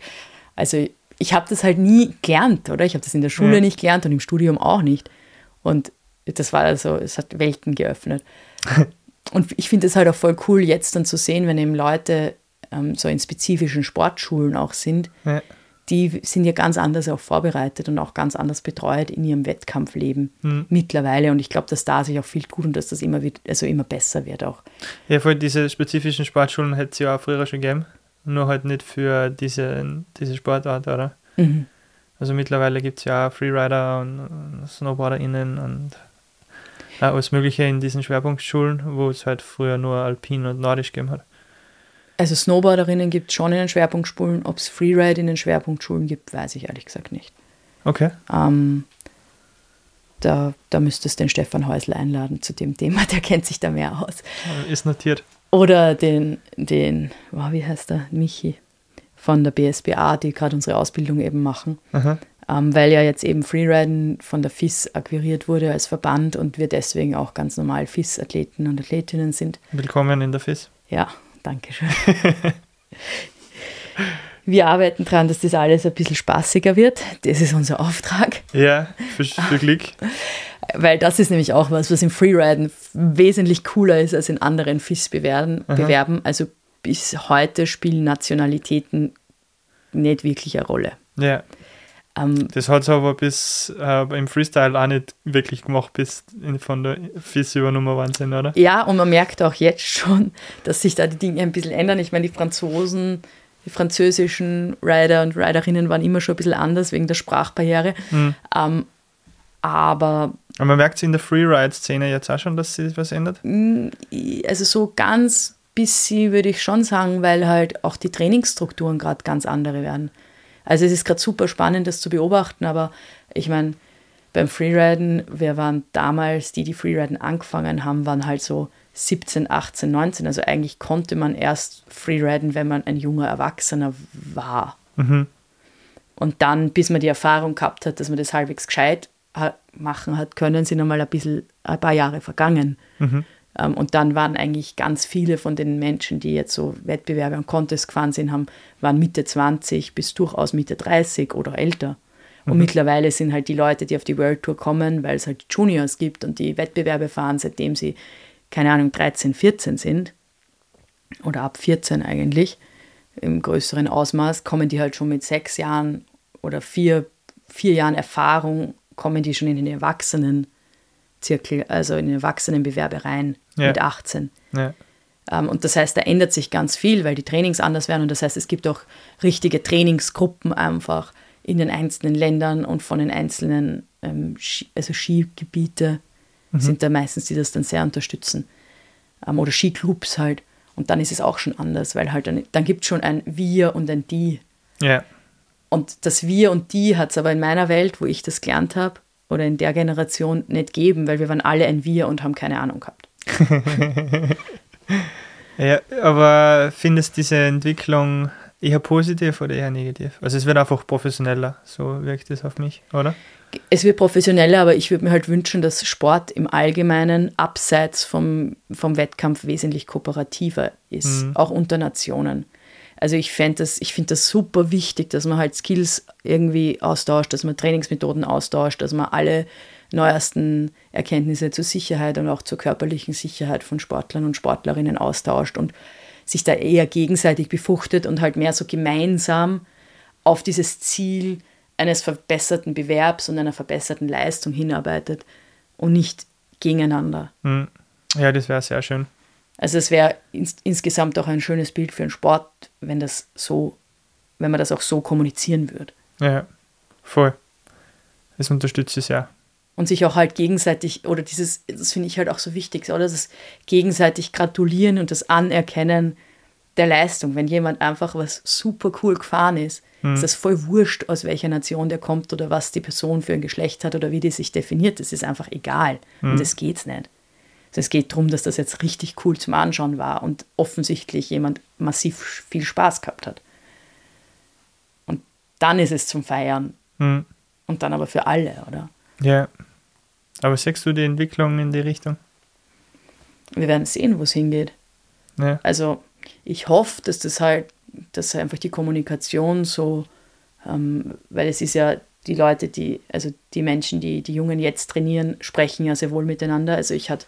Also ich habe das halt nie gelernt, oder? Ich habe das in der Schule ja. nicht gelernt und im Studium auch nicht. Und das war also, es hat Welten geöffnet. Und ich finde es halt auch voll cool, jetzt dann zu sehen, wenn eben Leute ähm, so in spezifischen Sportschulen auch sind, ja. die sind ja ganz anders auch vorbereitet und auch ganz anders betreut in ihrem Wettkampfleben mhm. mittlerweile. Und ich glaube, dass da sich auch viel tut und dass das immer, wird, also immer besser wird auch. Ja, vor diese spezifischen Sportschulen hätte es ja auch früher schon gegeben, nur halt nicht für diese, diese Sportart, oder? Mhm. Also mittlerweile gibt es ja auch Freerider und SnowboarderInnen und alles Mögliche in diesen Schwerpunktschulen, wo es halt früher nur Alpin und Nordisch gegeben hat. Also Snowboarderinnen gibt es schon in den Schwerpunktschulen. Ob es Freeride in den Schwerpunktschulen gibt, weiß ich ehrlich gesagt nicht. Okay. Ähm, da, da müsstest du den Stefan Häusler einladen zu dem Thema, der kennt sich da mehr aus. Ist notiert. Oder den, den oh, wie heißt der, Michi von der BSBA, die gerade unsere Ausbildung eben machen. Aha ähm, weil ja jetzt eben Freeriden von der FIS akquiriert wurde als Verband und wir deswegen auch ganz normal FIS-Athleten und Athletinnen sind. Willkommen in der FIS. Ja, danke schön. wir arbeiten daran, dass das alles ein bisschen spaßiger wird. Das ist unser Auftrag. Ja, für, für Glück. Weil das ist nämlich auch was, was im Freeriden wesentlich cooler ist als in anderen FIS-Bewerben. Also bis heute spielen Nationalitäten nicht wirklich eine Rolle. Ja. Ähm, das hat es aber bis äh, im Freestyle auch nicht wirklich gemacht, bis in, von der FIS über Nummer 1 sind, oder? Ja, und man merkt auch jetzt schon, dass sich da die Dinge ein bisschen ändern. Ich meine, die Franzosen, die französischen Rider und Riderinnen waren immer schon ein bisschen anders wegen der Sprachbarriere. Mhm. Ähm, aber. Aber man merkt es in der Freeride-Szene jetzt auch schon, dass sich was ändert? Mm, also so ganz bisschen würde ich schon sagen, weil halt auch die Trainingsstrukturen gerade ganz andere werden. Also es ist gerade super spannend, das zu beobachten, aber ich meine, beim Freeriden, wir waren damals, die die Freeriden angefangen haben, waren halt so 17, 18, 19. Also eigentlich konnte man erst Freeriden, wenn man ein junger Erwachsener war. Mhm. Und dann, bis man die Erfahrung gehabt hat, dass man das halbwegs gescheit machen hat können, sind einmal ein bisschen, ein paar Jahre vergangen. Mhm. Ähm, und dann waren eigentlich ganz viele von den Menschen, die jetzt so Wettbewerbe und Contests gefahren sind, haben, waren Mitte 20 bis durchaus Mitte 30 oder älter. Und mhm. mittlerweile sind halt die Leute, die auf die World Tour kommen, weil es halt Juniors gibt und die Wettbewerbe fahren, seitdem sie, keine Ahnung, 13, 14 sind oder ab 14 eigentlich, im größeren Ausmaß, kommen die halt schon mit sechs Jahren oder vier, vier Jahren Erfahrung, kommen die schon in den Erwachsenen Zirkel, also in den Erwachsenenbewerbe rein ja. mit 18. Ja. Um, ähm, und das heißt, da ändert sich ganz viel, weil die Trainings anders werden. Und das heißt, es gibt auch richtige Trainingsgruppen einfach in den einzelnen Ländern und von den einzelnen ähm, Ski, also Skigebiete mhm. sind da meistens, die das dann sehr unterstützen. Um, ähm, oder Skiclubs halt. Und dann ist es auch schon anders, weil halt dann, dann gibt es schon ein Wir und ein Die. Ja. Und das Wir und Die hat es aber in meiner Welt, wo ich das gelernt habe, oder in der Generation nicht geben, weil wir waren alle ein Wir und haben keine Ahnung gehabt. ja, aber findest du diese Entwicklung Eher positiv oder eher negativ? Also es wird einfach professioneller, so wirkt es auf mich, oder? Es wird professioneller, aber ich würde mir halt wünschen, dass Sport im Allgemeinen abseits vom, vom Wettkampf wesentlich kooperativer ist, mhm. auch unter Nationen. Also ich ich finde das super wichtig, dass man halt Skills irgendwie austauscht, dass man Trainingsmethoden austauscht, dass man alle neuesten Erkenntnisse zur Sicherheit und auch zur körperlichen Sicherheit von Sportlern und Sportlerinnen austauscht und sich da eher gegenseitig befruchtet und halt mehr so gemeinsam auf dieses Ziel eines verbesserten Bewerbs und einer verbesserten Leistung hinarbeitet und nicht gegeneinander. Hm. Ja, das wäre sehr schön. Also es wäre ins, insgesamt auch ein schönes Bild für einen Sport, wenn das so, wenn man das auch so kommunizieren würde. Ja, voll. Das unterstützt es ja. Und sich auch halt gegenseitig, oder dieses, das finde ich halt auch so wichtig, oder das gegenseitig gratulieren und das Anerkennen der Leistung. Wenn jemand einfach was super cool gefahren ist, hm. ist das voll wurscht, aus welcher Nation der kommt oder was die Person für ein Geschlecht hat oder wie die sich definiert. Das ist einfach egal. Hm. Und das geht's nicht. Also es geht darum, dass das jetzt richtig cool zum Anschauen war und offensichtlich jemand massiv viel Spaß gehabt hat. Und dann ist es zum Feiern. Hm. Und dann aber für alle, oder? Ja. Aber siehst du die Entwicklung in die Richtung? Wir werden sehen, wo es hingeht. Ja. Also ich hoffe, dass das halt, dass einfach die Kommunikation so, ähm, weil es ist ja die Leute, die, also die Menschen, die die Jungen jetzt trainieren, sprechen ja sehr wohl miteinander. Also ich hatte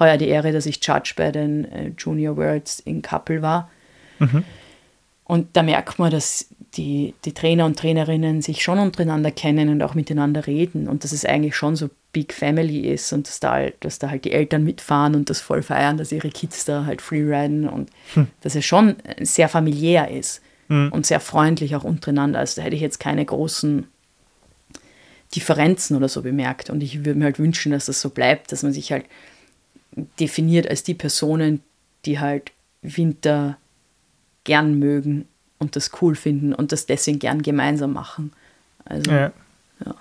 heuer die Ehre, dass ich Judge bei den äh, Junior Worlds in Kappel war. Mhm. Und da merkt man, dass die, die Trainer und Trainerinnen sich schon untereinander kennen und auch miteinander reden und dass es eigentlich schon so Big Family ist und dass da, dass da halt die Eltern mitfahren und das voll feiern, dass ihre Kids da halt freeriden und hm. dass es schon sehr familiär ist hm. und sehr freundlich auch untereinander. Also da hätte ich jetzt keine großen Differenzen oder so bemerkt und ich würde mir halt wünschen, dass das so bleibt, dass man sich halt definiert als die Personen, die halt Winter gern mögen und das cool finden und das deswegen gern gemeinsam machen. Also, ja. Ja,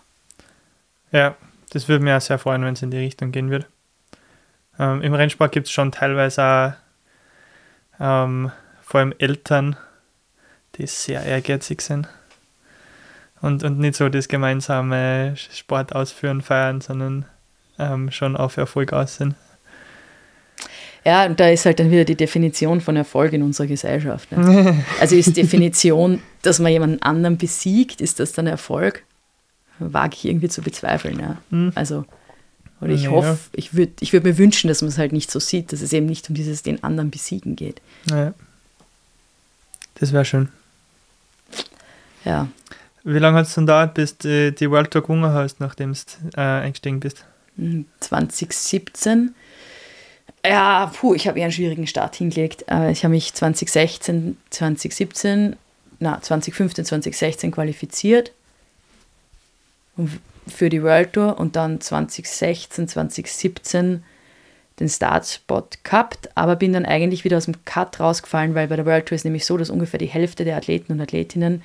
ja das würde mir auch sehr freuen, wenn es in die Richtung gehen würde. Ähm, Im Rennsport gibt es schon teilweise auch ähm, vor allem Eltern, die sehr ehrgeizig sind und, und nicht so das gemeinsame Sport ausführen, feiern, sondern ähm, schon auf Erfolg aus sind. Ja, und da ist halt dann wieder die Definition von Erfolg in unserer Gesellschaft. Ne? Also ist Definition, dass man jemanden anderen besiegt, ist das dann Erfolg? Wage ich irgendwie zu bezweifeln. Ja. Hm. Also, oder ich ja. hoffe, ich würde ich würd mir wünschen, dass man es halt nicht so sieht, dass es eben nicht um dieses den anderen besiegen geht. Ja. Das wäre schön. Ja. Wie lange hat es dann dauert, bis du die World Tour gewonnen hast, nachdem du äh, eingestiegen bist? 2017 hm, ja, puh, ich habe eher einen schwierigen Start hingelegt. Äh, ich habe mich 2016, 2017, na, 2015, 2016 qualifiziert für die World Tour und dann 2016, 2017 den Startspot gehabt, aber bin dann eigentlich wieder aus dem Cut rausgefallen, weil bei der World Tour ist nämlich so, dass ungefähr die Hälfte der Athleten und Athletinnen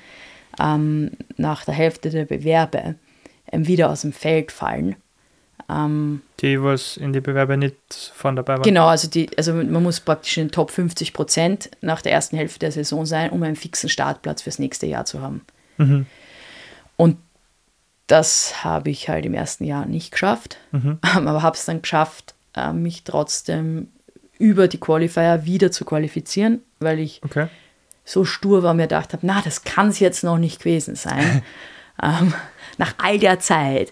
ähm, nach der Hälfte der Bewerbe ähm, wieder aus dem Feld fallen. Ähm, die, was in die Bewerber nicht von dabei waren. Genau, also, die, also man muss praktisch in den Top 50 Prozent nach der ersten Hälfte der Saison sein, um einen fixen Startplatz fürs nächste Jahr zu haben. Mhm. Und das habe ich halt im ersten Jahr nicht geschafft, mhm. aber habe es dann geschafft, äh, mich trotzdem über die Qualifier wieder zu qualifizieren, weil ich okay. so stur war und mir gedacht habe, na, das kann es jetzt noch nicht gewesen sein. ähm, nach all der Zeit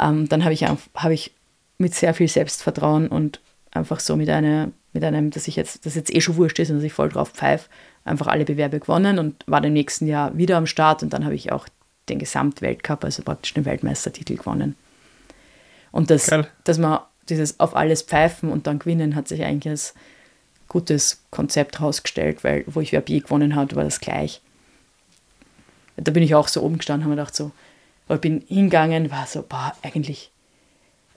ähm, dann habe ich, hab ich mit sehr viel Selbstvertrauen und einfach so mit, einer, mit einem, dass ich jetzt, dass jetzt eh schon wurscht ist und dass ich voll drauf pfeife, einfach alle Bewerbe gewonnen und war im nächsten Jahr wieder am Start und dann habe ich auch den Gesamtweltcup, also praktisch den Weltmeistertitel gewonnen. Und das, dass man dieses auf alles pfeifen und dann gewinnen, hat sich eigentlich als gutes Konzept herausgestellt, weil wo ich WRB gewonnen habe, war das gleich. Da bin ich auch so oben gestanden, habe mir gedacht so, aber bin hingegangen, war so, boah, eigentlich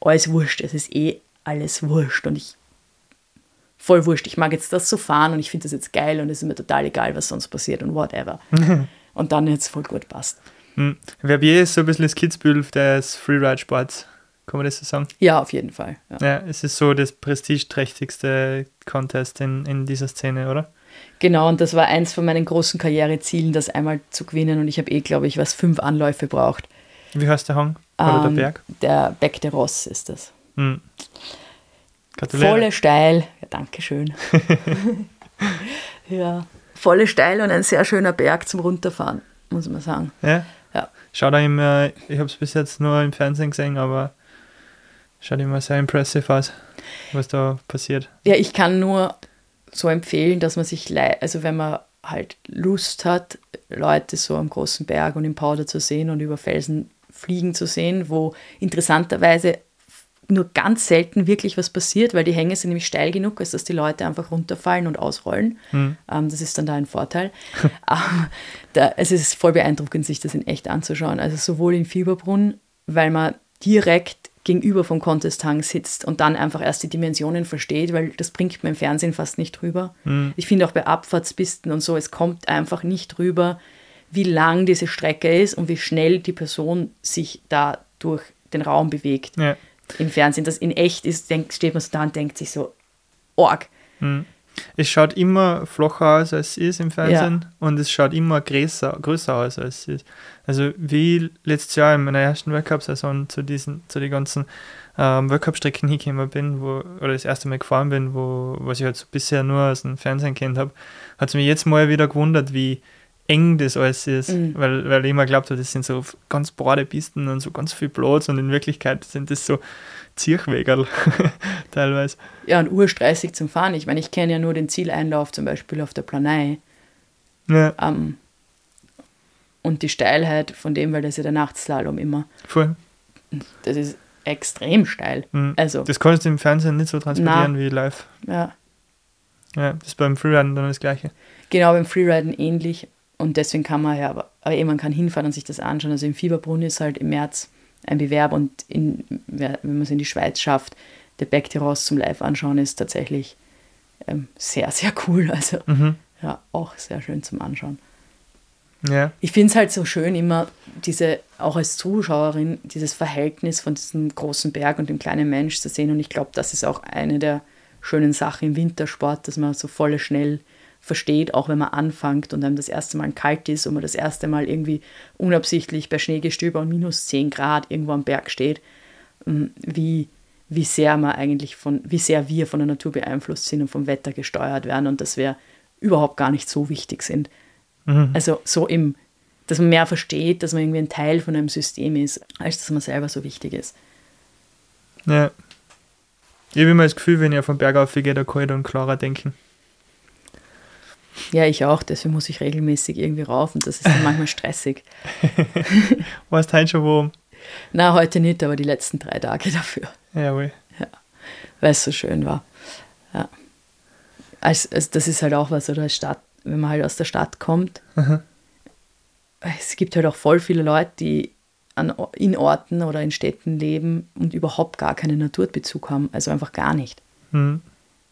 alles wurscht. Es ist eh alles wurscht und ich voll wurscht. Ich mag jetzt das so fahren und ich finde das jetzt geil und es ist mir total egal, was sonst passiert und whatever. und dann jetzt voll gut passt. Verbier ist so ein bisschen das Kitzbühel des Freeride-Sports, kann man das so sagen? Ja, auf jeden Fall. Ja, ja es ist so das prestigeträchtigste Contest in, in dieser Szene, oder? Genau, und das war eins von meinen großen Karrierezielen, das einmal zu gewinnen. Und ich habe eh, glaube ich, was fünf Anläufe braucht. Wie heißt der Hang? Oder ähm, der Berg? Der Bec de Ross ist das. Hm. Volle steil. Ja, danke schön. ja, volle steil und ein sehr schöner Berg zum Runterfahren, muss man sagen. Ja? Ja. Schaut immer, ich habe es bis jetzt nur im Fernsehen gesehen, aber schaut immer sehr impressive aus, was da passiert. Ja, ich kann nur so empfehlen, dass man sich, also wenn man halt Lust hat, Leute so am großen Berg und im Powder zu sehen und über Felsen fliegen zu sehen, wo interessanterweise nur ganz selten wirklich was passiert, weil die Hänge sind nämlich steil genug, als dass die Leute einfach runterfallen und ausrollen. Mhm. Ähm, das ist dann da ein Vorteil. ähm, da, es ist voll beeindruckend, sich das in echt anzuschauen. Also sowohl in Fieberbrunn, weil man direkt gegenüber vom Contesthang sitzt und dann einfach erst die Dimensionen versteht, weil das bringt man im Fernsehen fast nicht rüber. Mhm. Ich finde auch bei Abfahrtspisten und so, es kommt einfach nicht rüber, wie lang diese Strecke ist und wie schnell die Person sich da durch den Raum bewegt. Ja im Fernsehen. Das in echt ist, denk, steht man so da und denkt sich so, org. Hm. Es schaut immer flacher aus, als es ist im Fernsehen ja. und es schaut immer größer, größer aus, als es ist. Also wie letztes Jahr in meiner ersten Weltcup-Saison zu diesen, zu den ganzen ähm, Weltcup-Strecken hingekommen bin, wo, oder das erste Mal gefahren bin, wo, was ich halt so bisher nur aus dem Fernsehen kennt habe, hat es mich jetzt mal wieder gewundert, wie eng das alles ist, mhm. weil, weil ich immer glaubt habe, das sind so ganz breite Pisten und so ganz viel Platz und in Wirklichkeit sind das so Zierchwegerl teilweise. Ja, und urstressig zum Fahren. Ich meine, ich kenne ja nur den Zieleinlauf zum Beispiel auf der Planei. Ja. Um, ähm, und die Steilheit von dem, weil das ja der Nachtslalom immer. Voll. Das ist extrem steil. Mhm. Also, das kannst du im Fernsehen nicht so transportieren na, wie live. Ja. Ja, das ist beim Freeriden dann das Gleiche. Genau, beim Freeriden ähnlich. Und deswegen kann man ja, aber, aber eben, man kann hinfahren und sich das anschauen. Also im Fieberbrunn ist halt im März ein Bewerb und in, wenn man es in die Schweiz schafft, der Back Terrace zum Live anschauen ist tatsächlich ähm, sehr, sehr cool. Also mhm. ja, auch sehr schön zum Anschauen. Ja. Ich finde es halt so schön, immer diese, auch als Zuschauerin, dieses Verhältnis von diesem großen Berg und dem kleinen Mensch zu sehen. Und ich glaube, das ist auch eine der schönen Sachen im Wintersport, dass man so voll schnell versteht, auch wenn man anfängt und einem das erste Mal kalt ist und man das erste Mal irgendwie unabsichtlich bei Schneegestöber und minus 10 Grad irgendwo am Berg steht, ähm, wie, wie sehr man eigentlich von, wie sehr wir von der Natur beeinflusst sind und vom Wetter gesteuert werden und dass wir überhaupt gar nicht so wichtig sind. Mhm. Also so im, dass man mehr versteht, dass man irgendwie ein Teil von einem System ist, als dass man selber so wichtig ist. Ja. Ich habe immer das Gefühl, wenn ich auf den Berg aufgehe, da kann ich dann klarer denken. Ja, ich auch. Deswegen muss ich regelmäßig irgendwie rauf und das ist dann manchmal stressig. Warst du heute schon wo? Na, heute nicht, aber die letzten drei Tage dafür. Jawohl. Ja, weil es so schön war. Ja. Also, also das ist halt auch was, oder Stadt, wenn man halt aus der Stadt kommt. Aha. Es gibt halt auch voll viele Leute, die an, in Orten oder in Städten leben und überhaupt gar keinen Naturbezug haben, also einfach gar nicht. Mhm.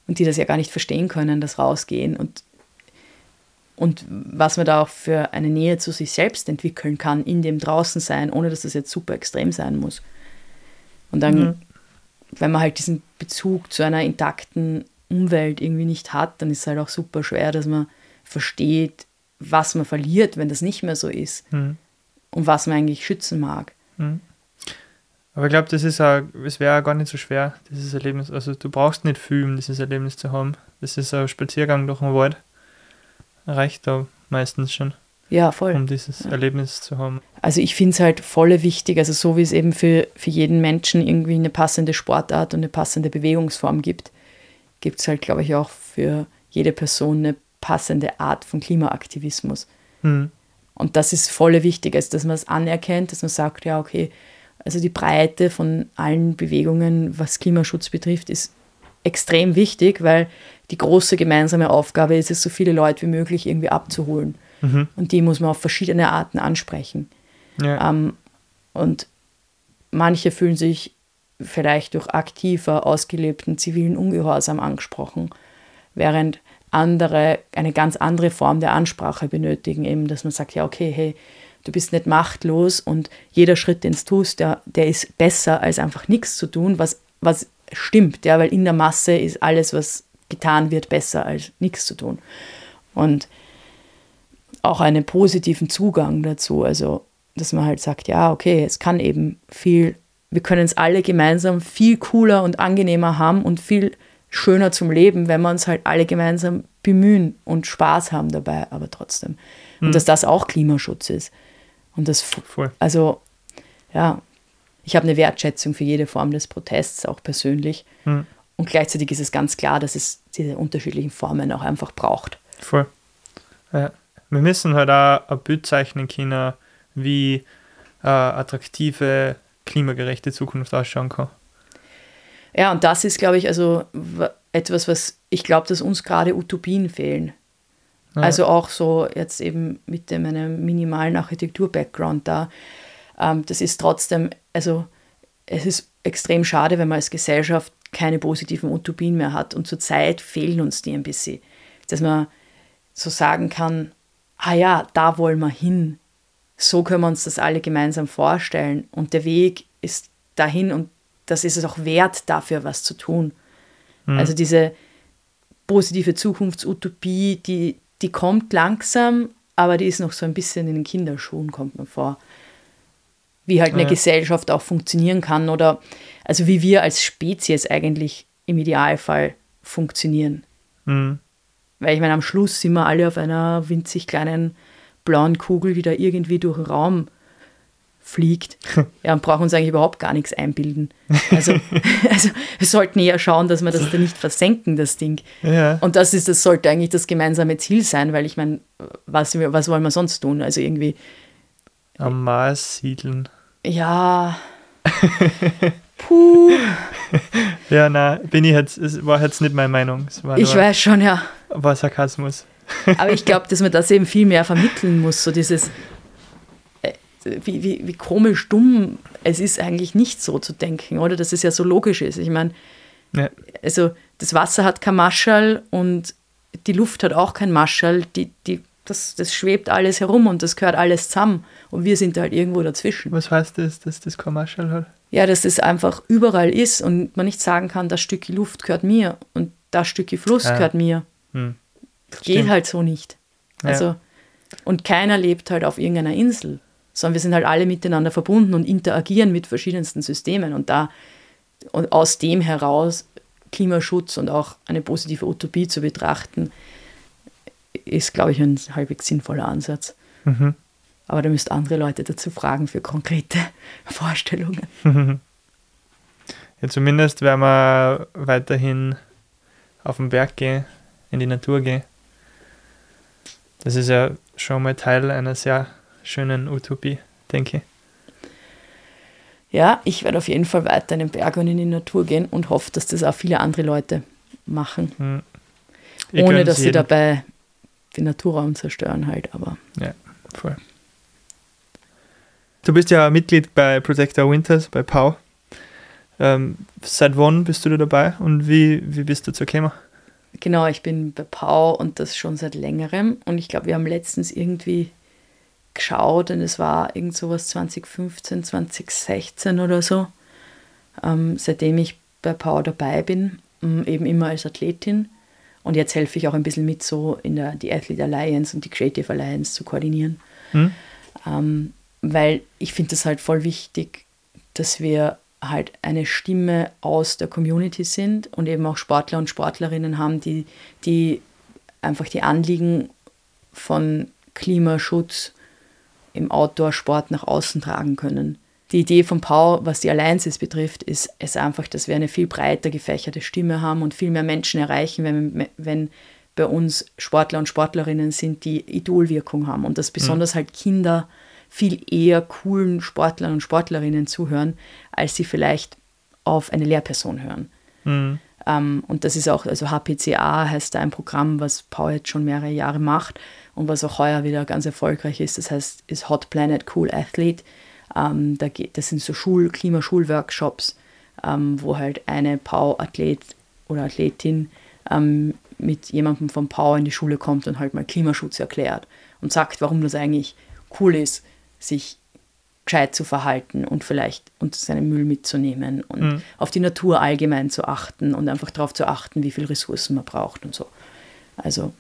Und die das ja gar nicht verstehen können, das Rausgehen und und was man da auch für eine Nähe zu sich selbst entwickeln kann, in dem Draußensein, ohne dass das jetzt super extrem sein muss. Und dann, mhm. wenn man halt diesen Bezug zu einer intakten Umwelt irgendwie nicht hat, dann ist es halt auch super schwer, dass man versteht, was man verliert, wenn das nicht mehr so ist mhm. und was man eigentlich schützen mag. Mhm. Aber ich glaube, das ist auch, es wäre gar nicht so schwer, dieses Erlebnis. Also du brauchst nicht viel, um dieses Erlebnis zu haben. Das ist ein Spaziergang durch den Wald reicht da meistens schon. Ja, voll. Um dieses ja. Erlebnis zu haben. Also ich finde es halt voll wichtig, also so wie es eben für, für jeden Menschen irgendwie eine passende Sportart und eine passende Bewegungsform gibt, gibt es halt, glaube ich, auch für jede Person eine passende Art von Klimaaktivismus. Mhm. Und das ist voll wichtig, also dass man es anerkennt, dass man sagt, ja, okay, also die Breite von allen Bewegungen, was Klimaschutz betrifft, ist extrem wichtig, weil die große gemeinsame Aufgabe ist es, so viele Leute wie möglich irgendwie abzuholen. Mhm. Und die muss man auf verschiedene Arten ansprechen. Ja. Ähm, und manche fühlen sich vielleicht durch aktiver, ausgelebten zivilen Ungehorsam angesprochen, während andere eine ganz andere Form der Ansprache benötigen, eben, dass man sagt, ja, okay, hey, du bist nicht machtlos und jeder Schritt, den du tust, der, der ist besser, als einfach nichts zu tun, was, was stimmt, ja, weil in der Masse ist alles, was getan wird, besser als nichts zu tun. Und auch einen positiven Zugang dazu. Also, dass man halt sagt, ja, okay, es kann eben viel, wir können es alle gemeinsam viel cooler und angenehmer haben und viel schöner zum Leben, wenn wir uns halt alle gemeinsam bemühen und Spaß haben dabei, aber trotzdem. Und mhm. dass das auch Klimaschutz ist. Und das, Voll. also, ja, ich habe eine Wertschätzung für jede Form des Protests, auch persönlich. Mhm. Und gleichzeitig ist es ganz klar, dass es diese unterschiedlichen Formen auch einfach braucht. Voll. Ja. Wir müssen halt auch ein Bild zeichnen können, wie äh, attraktive, klimagerechte Zukunft ausschauen kann. Ja, und das ist, glaube ich, also etwas, was ich glaube, dass uns gerade Utopien fehlen. Ja. Also auch so jetzt eben mit dem, meinem minimalen Architektur-Background da. Ähm, das ist trotzdem, also es ist extrem schade, wenn man als Gesellschaft keine positiven Utopien mehr hat. Und zurzeit fehlen uns die ein bisschen. Dass man so sagen kann, ah ja, da wollen wir hin. So können wir uns das alle gemeinsam vorstellen. Und der Weg ist dahin und das ist es auch wert, dafür was zu tun. Mhm. Also diese positive Zukunftsutopie, die, die kommt langsam, aber die ist noch so ein bisschen in den Kinderschuhen, kommt mir vor. Wie halt eine ja. Gesellschaft auch funktionieren kann oder also wie wir als Spezies eigentlich im Idealfall funktionieren. Mhm. Weil ich meine, am Schluss sind wir alle auf einer winzig kleinen blauen Kugel, die da irgendwie durch den Raum fliegt. Ja, und brauchen uns eigentlich überhaupt gar nichts einbilden. Also, also wir sollten eher schauen, dass wir das da nicht versenken, das Ding. Ja. Und das ist, das sollte eigentlich das gemeinsame Ziel sein, weil ich meine, was, was wollen wir sonst tun? Also irgendwie. Am Mars siedeln. Ja. Puh. ja, na, ich jetzt, es war jetzt nicht meine Meinung. ich weiß schon, ja. War Sarkasmus. Aber ich glaube, dass man das eben viel mehr vermitteln muss, so dieses, äh, wie, wie, wie komisch dumm es ist eigentlich nicht so zu denken, oder? Dass es ja so logisch ist. Ich meine, ja. also das Wasser hat kein Marschall und die Luft hat auch kein Marschall. Die, die, das, das schwebt alles herum und das gehört alles zusammen. Und wir sind halt irgendwo dazwischen. Was heißt das, dass das Marschall hat? Ja, dass es einfach überall ist und man nicht sagen kann, das Stück Luft gehört mir und das Stück Fluss ja. gehört mir. Hm. Geht Stimmt. halt so nicht. Also, ja. und keiner lebt halt auf irgendeiner Insel, sondern wir sind halt alle miteinander verbunden und interagieren mit verschiedensten Systemen. Und da und aus dem heraus Klimaschutz und auch eine positive Utopie zu betrachten, ist, glaube ich, ein halbwegs sinnvoller Ansatz. Mhm. Aber da müsst andere Leute dazu fragen für konkrete Vorstellungen. Ja, zumindest werden wir weiterhin auf den Berg gehen, in die Natur gehen. Das ist ja schon mal Teil einer sehr schönen Utopie, denke ich. Ja, ich werde auf jeden Fall weiter in den Berg und in die Natur gehen und hoffe, dass das auch viele andere Leute machen. Hm. Ohne dass sie dabei den Naturraum zerstören halt, aber. Ja, voll. Du bist ja Mitglied bei Protector Winters, bei POW. Ähm, seit wann bist du da dabei und wie, wie bist du zur gekommen? Genau, ich bin bei Pau und das schon seit längerem. Und ich glaube, wir haben letztens irgendwie geschaut und es war irgend sowas 2015, 2016 oder so, ähm, seitdem ich bei Pau dabei bin, ähm, eben immer als Athletin. Und jetzt helfe ich auch ein bisschen mit, so in der die Athlete Alliance und die Creative Alliance zu koordinieren. Hm. Ähm, weil ich finde es halt voll wichtig, dass wir halt eine Stimme aus der Community sind und eben auch Sportler und Sportlerinnen haben, die, die einfach die Anliegen von Klimaschutz im Outdoor-Sport nach außen tragen können. Die Idee von Pau, was die Alliances betrifft, ist es einfach, dass wir eine viel breiter gefächerte Stimme haben und viel mehr Menschen erreichen, wenn, wenn bei uns Sportler und Sportlerinnen sind, die Idolwirkung haben und dass besonders mhm. halt Kinder viel eher coolen Sportlern und Sportlerinnen zuhören, als sie vielleicht auf eine Lehrperson hören. Mhm. Um, und das ist auch, also HPCA heißt da ein Programm, was Paul jetzt schon mehrere Jahre macht und was auch heuer wieder ganz erfolgreich ist. Das heißt, ist Hot Planet Cool Athlete. Um, da geht, das sind so Schul-, Klimaschulworkshops, um, wo halt eine Pau-Athlet oder Athletin mit jemandem vom Pau in die Schule kommt und halt mal Klimaschutz erklärt und sagt, warum das eigentlich cool ist, sich gescheit zu verhalten und vielleicht und seinen Müll mitzunehmen und mhm. auf die Natur allgemein zu achten und einfach darauf zu achten, wie viel Ressourcen man braucht und so. Also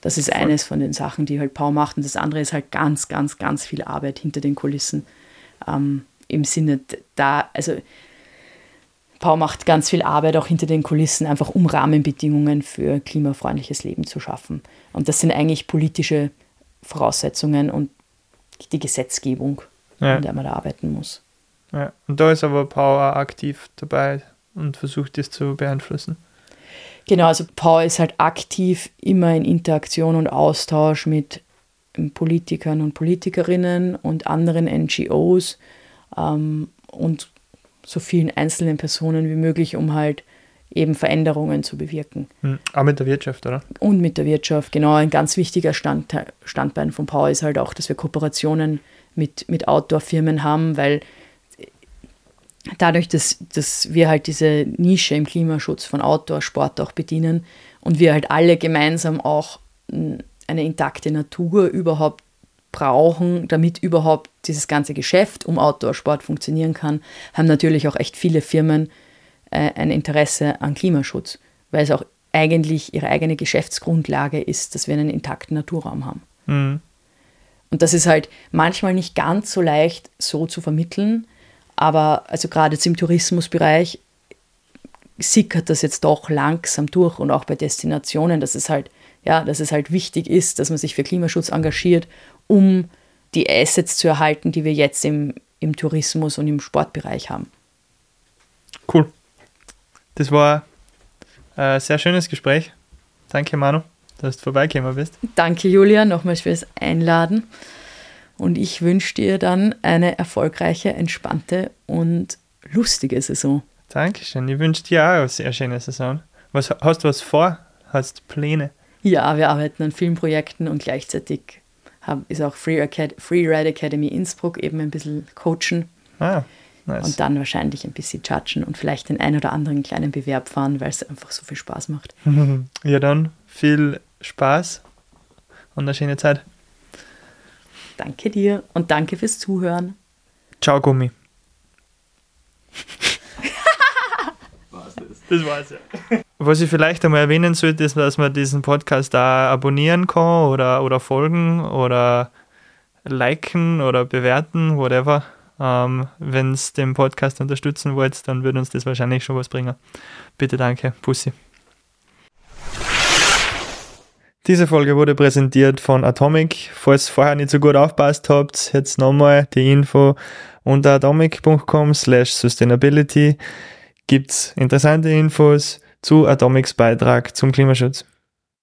Das ist eines von den Sachen, die halt Pau macht. Und das andere ist halt ganz, ganz, ganz viel Arbeit hinter den Kulissen. Ähm, Im Sinne da, also Pau macht ganz viel Arbeit auch hinter den Kulissen, einfach um Rahmenbedingungen für klimafreundliches Leben zu schaffen. Und das sind eigentlich politische Voraussetzungen und die Gesetzgebung, ja. an der man da arbeiten muss. Ja. Und da ist aber Pau auch aktiv dabei und versucht, das zu beeinflussen. Genau, also Paul ist halt aktiv immer in Interaktion und Austausch mit Politikern und Politikerinnen und anderen NGOs ähm, und so vielen einzelnen Personen wie möglich, um halt eben Veränderungen zu bewirken. Hm, auch mit der Wirtschaft, oder? Und mit der Wirtschaft, genau. Ein ganz wichtiger Stand, Standbein von Power ist halt auch, dass wir Kooperationen mit, mit Outdoor-Firmen haben, weil dadurch, dass, dass wir halt diese Nische im Klimaschutz von Outdoor-Sport auch bedienen und wir halt alle gemeinsam auch eine intakte Natur überhaupt brauchen, damit überhaupt dieses ganze Geschäft um Outdoor-Sport funktionieren kann, haben natürlich auch echt viele Firmen äh, ein Interesse an Klimaschutz, weil es auch eigentlich ihre eigene Geschäftsgrundlage ist, dass wir einen intakten Naturraum haben. Mhm. Und das ist halt manchmal nicht ganz so leicht so zu vermitteln, aber also gerade jetzt im Tourismusbereich sickert das jetzt doch langsam durch und auch bei Destinationen, dass es halt, ja, dass es halt wichtig ist, dass man sich für Klimaschutz engagiert, um die Assets zu erhalten, die wir jetzt im, im Tourismus und im Sportbereich haben. Cool. Das war ein sehr schönes Gespräch. Danke, Manu, dass du vorbeigekommen bist. Danke, Julia, nochmals fürs Einladen. Und ich wünsche dir dann eine erfolgreiche, entspannte und lustige Saison. Dankeschön. Ich wünsche dir auch eine sehr schöne Saison. Was, hast du was vor? Hast du Pläne? Ja, wir arbeiten an Filmprojekten und gleichzeitig ist auch Free, Acad Free Ride Academy Innsbruck eben ein bisschen coachen. Ah, nice. Und dann wahrscheinlich ein bisschen judgen und vielleicht den ein oder anderen kleinen Bewerb fahren, weil es einfach so viel Spaß macht. ja, dann viel Spaß und eine schöne Zeit. Danke dir und danke fürs Zuhören. Ciao, Gummi. das war's ja. Was ich vielleicht einmal erwähnen sollte, ist, dass man diesen Podcast da abonnieren kann oder, oder folgen oder liken oder bewerten, whatever. Ähm, Wenn es den Podcast unterstützen wollt, dann würde uns das wahrscheinlich schon was bringen. Bitte danke. Pussy. Diese Folge wurde präsentiert von Atomic. Falls vorher nicht so gut aufpasst habt, jetzt nochmal die Info unter atomic.com slash sustainability gibt's interessante Infos zu Atomics Beitrag zum Klimaschutz.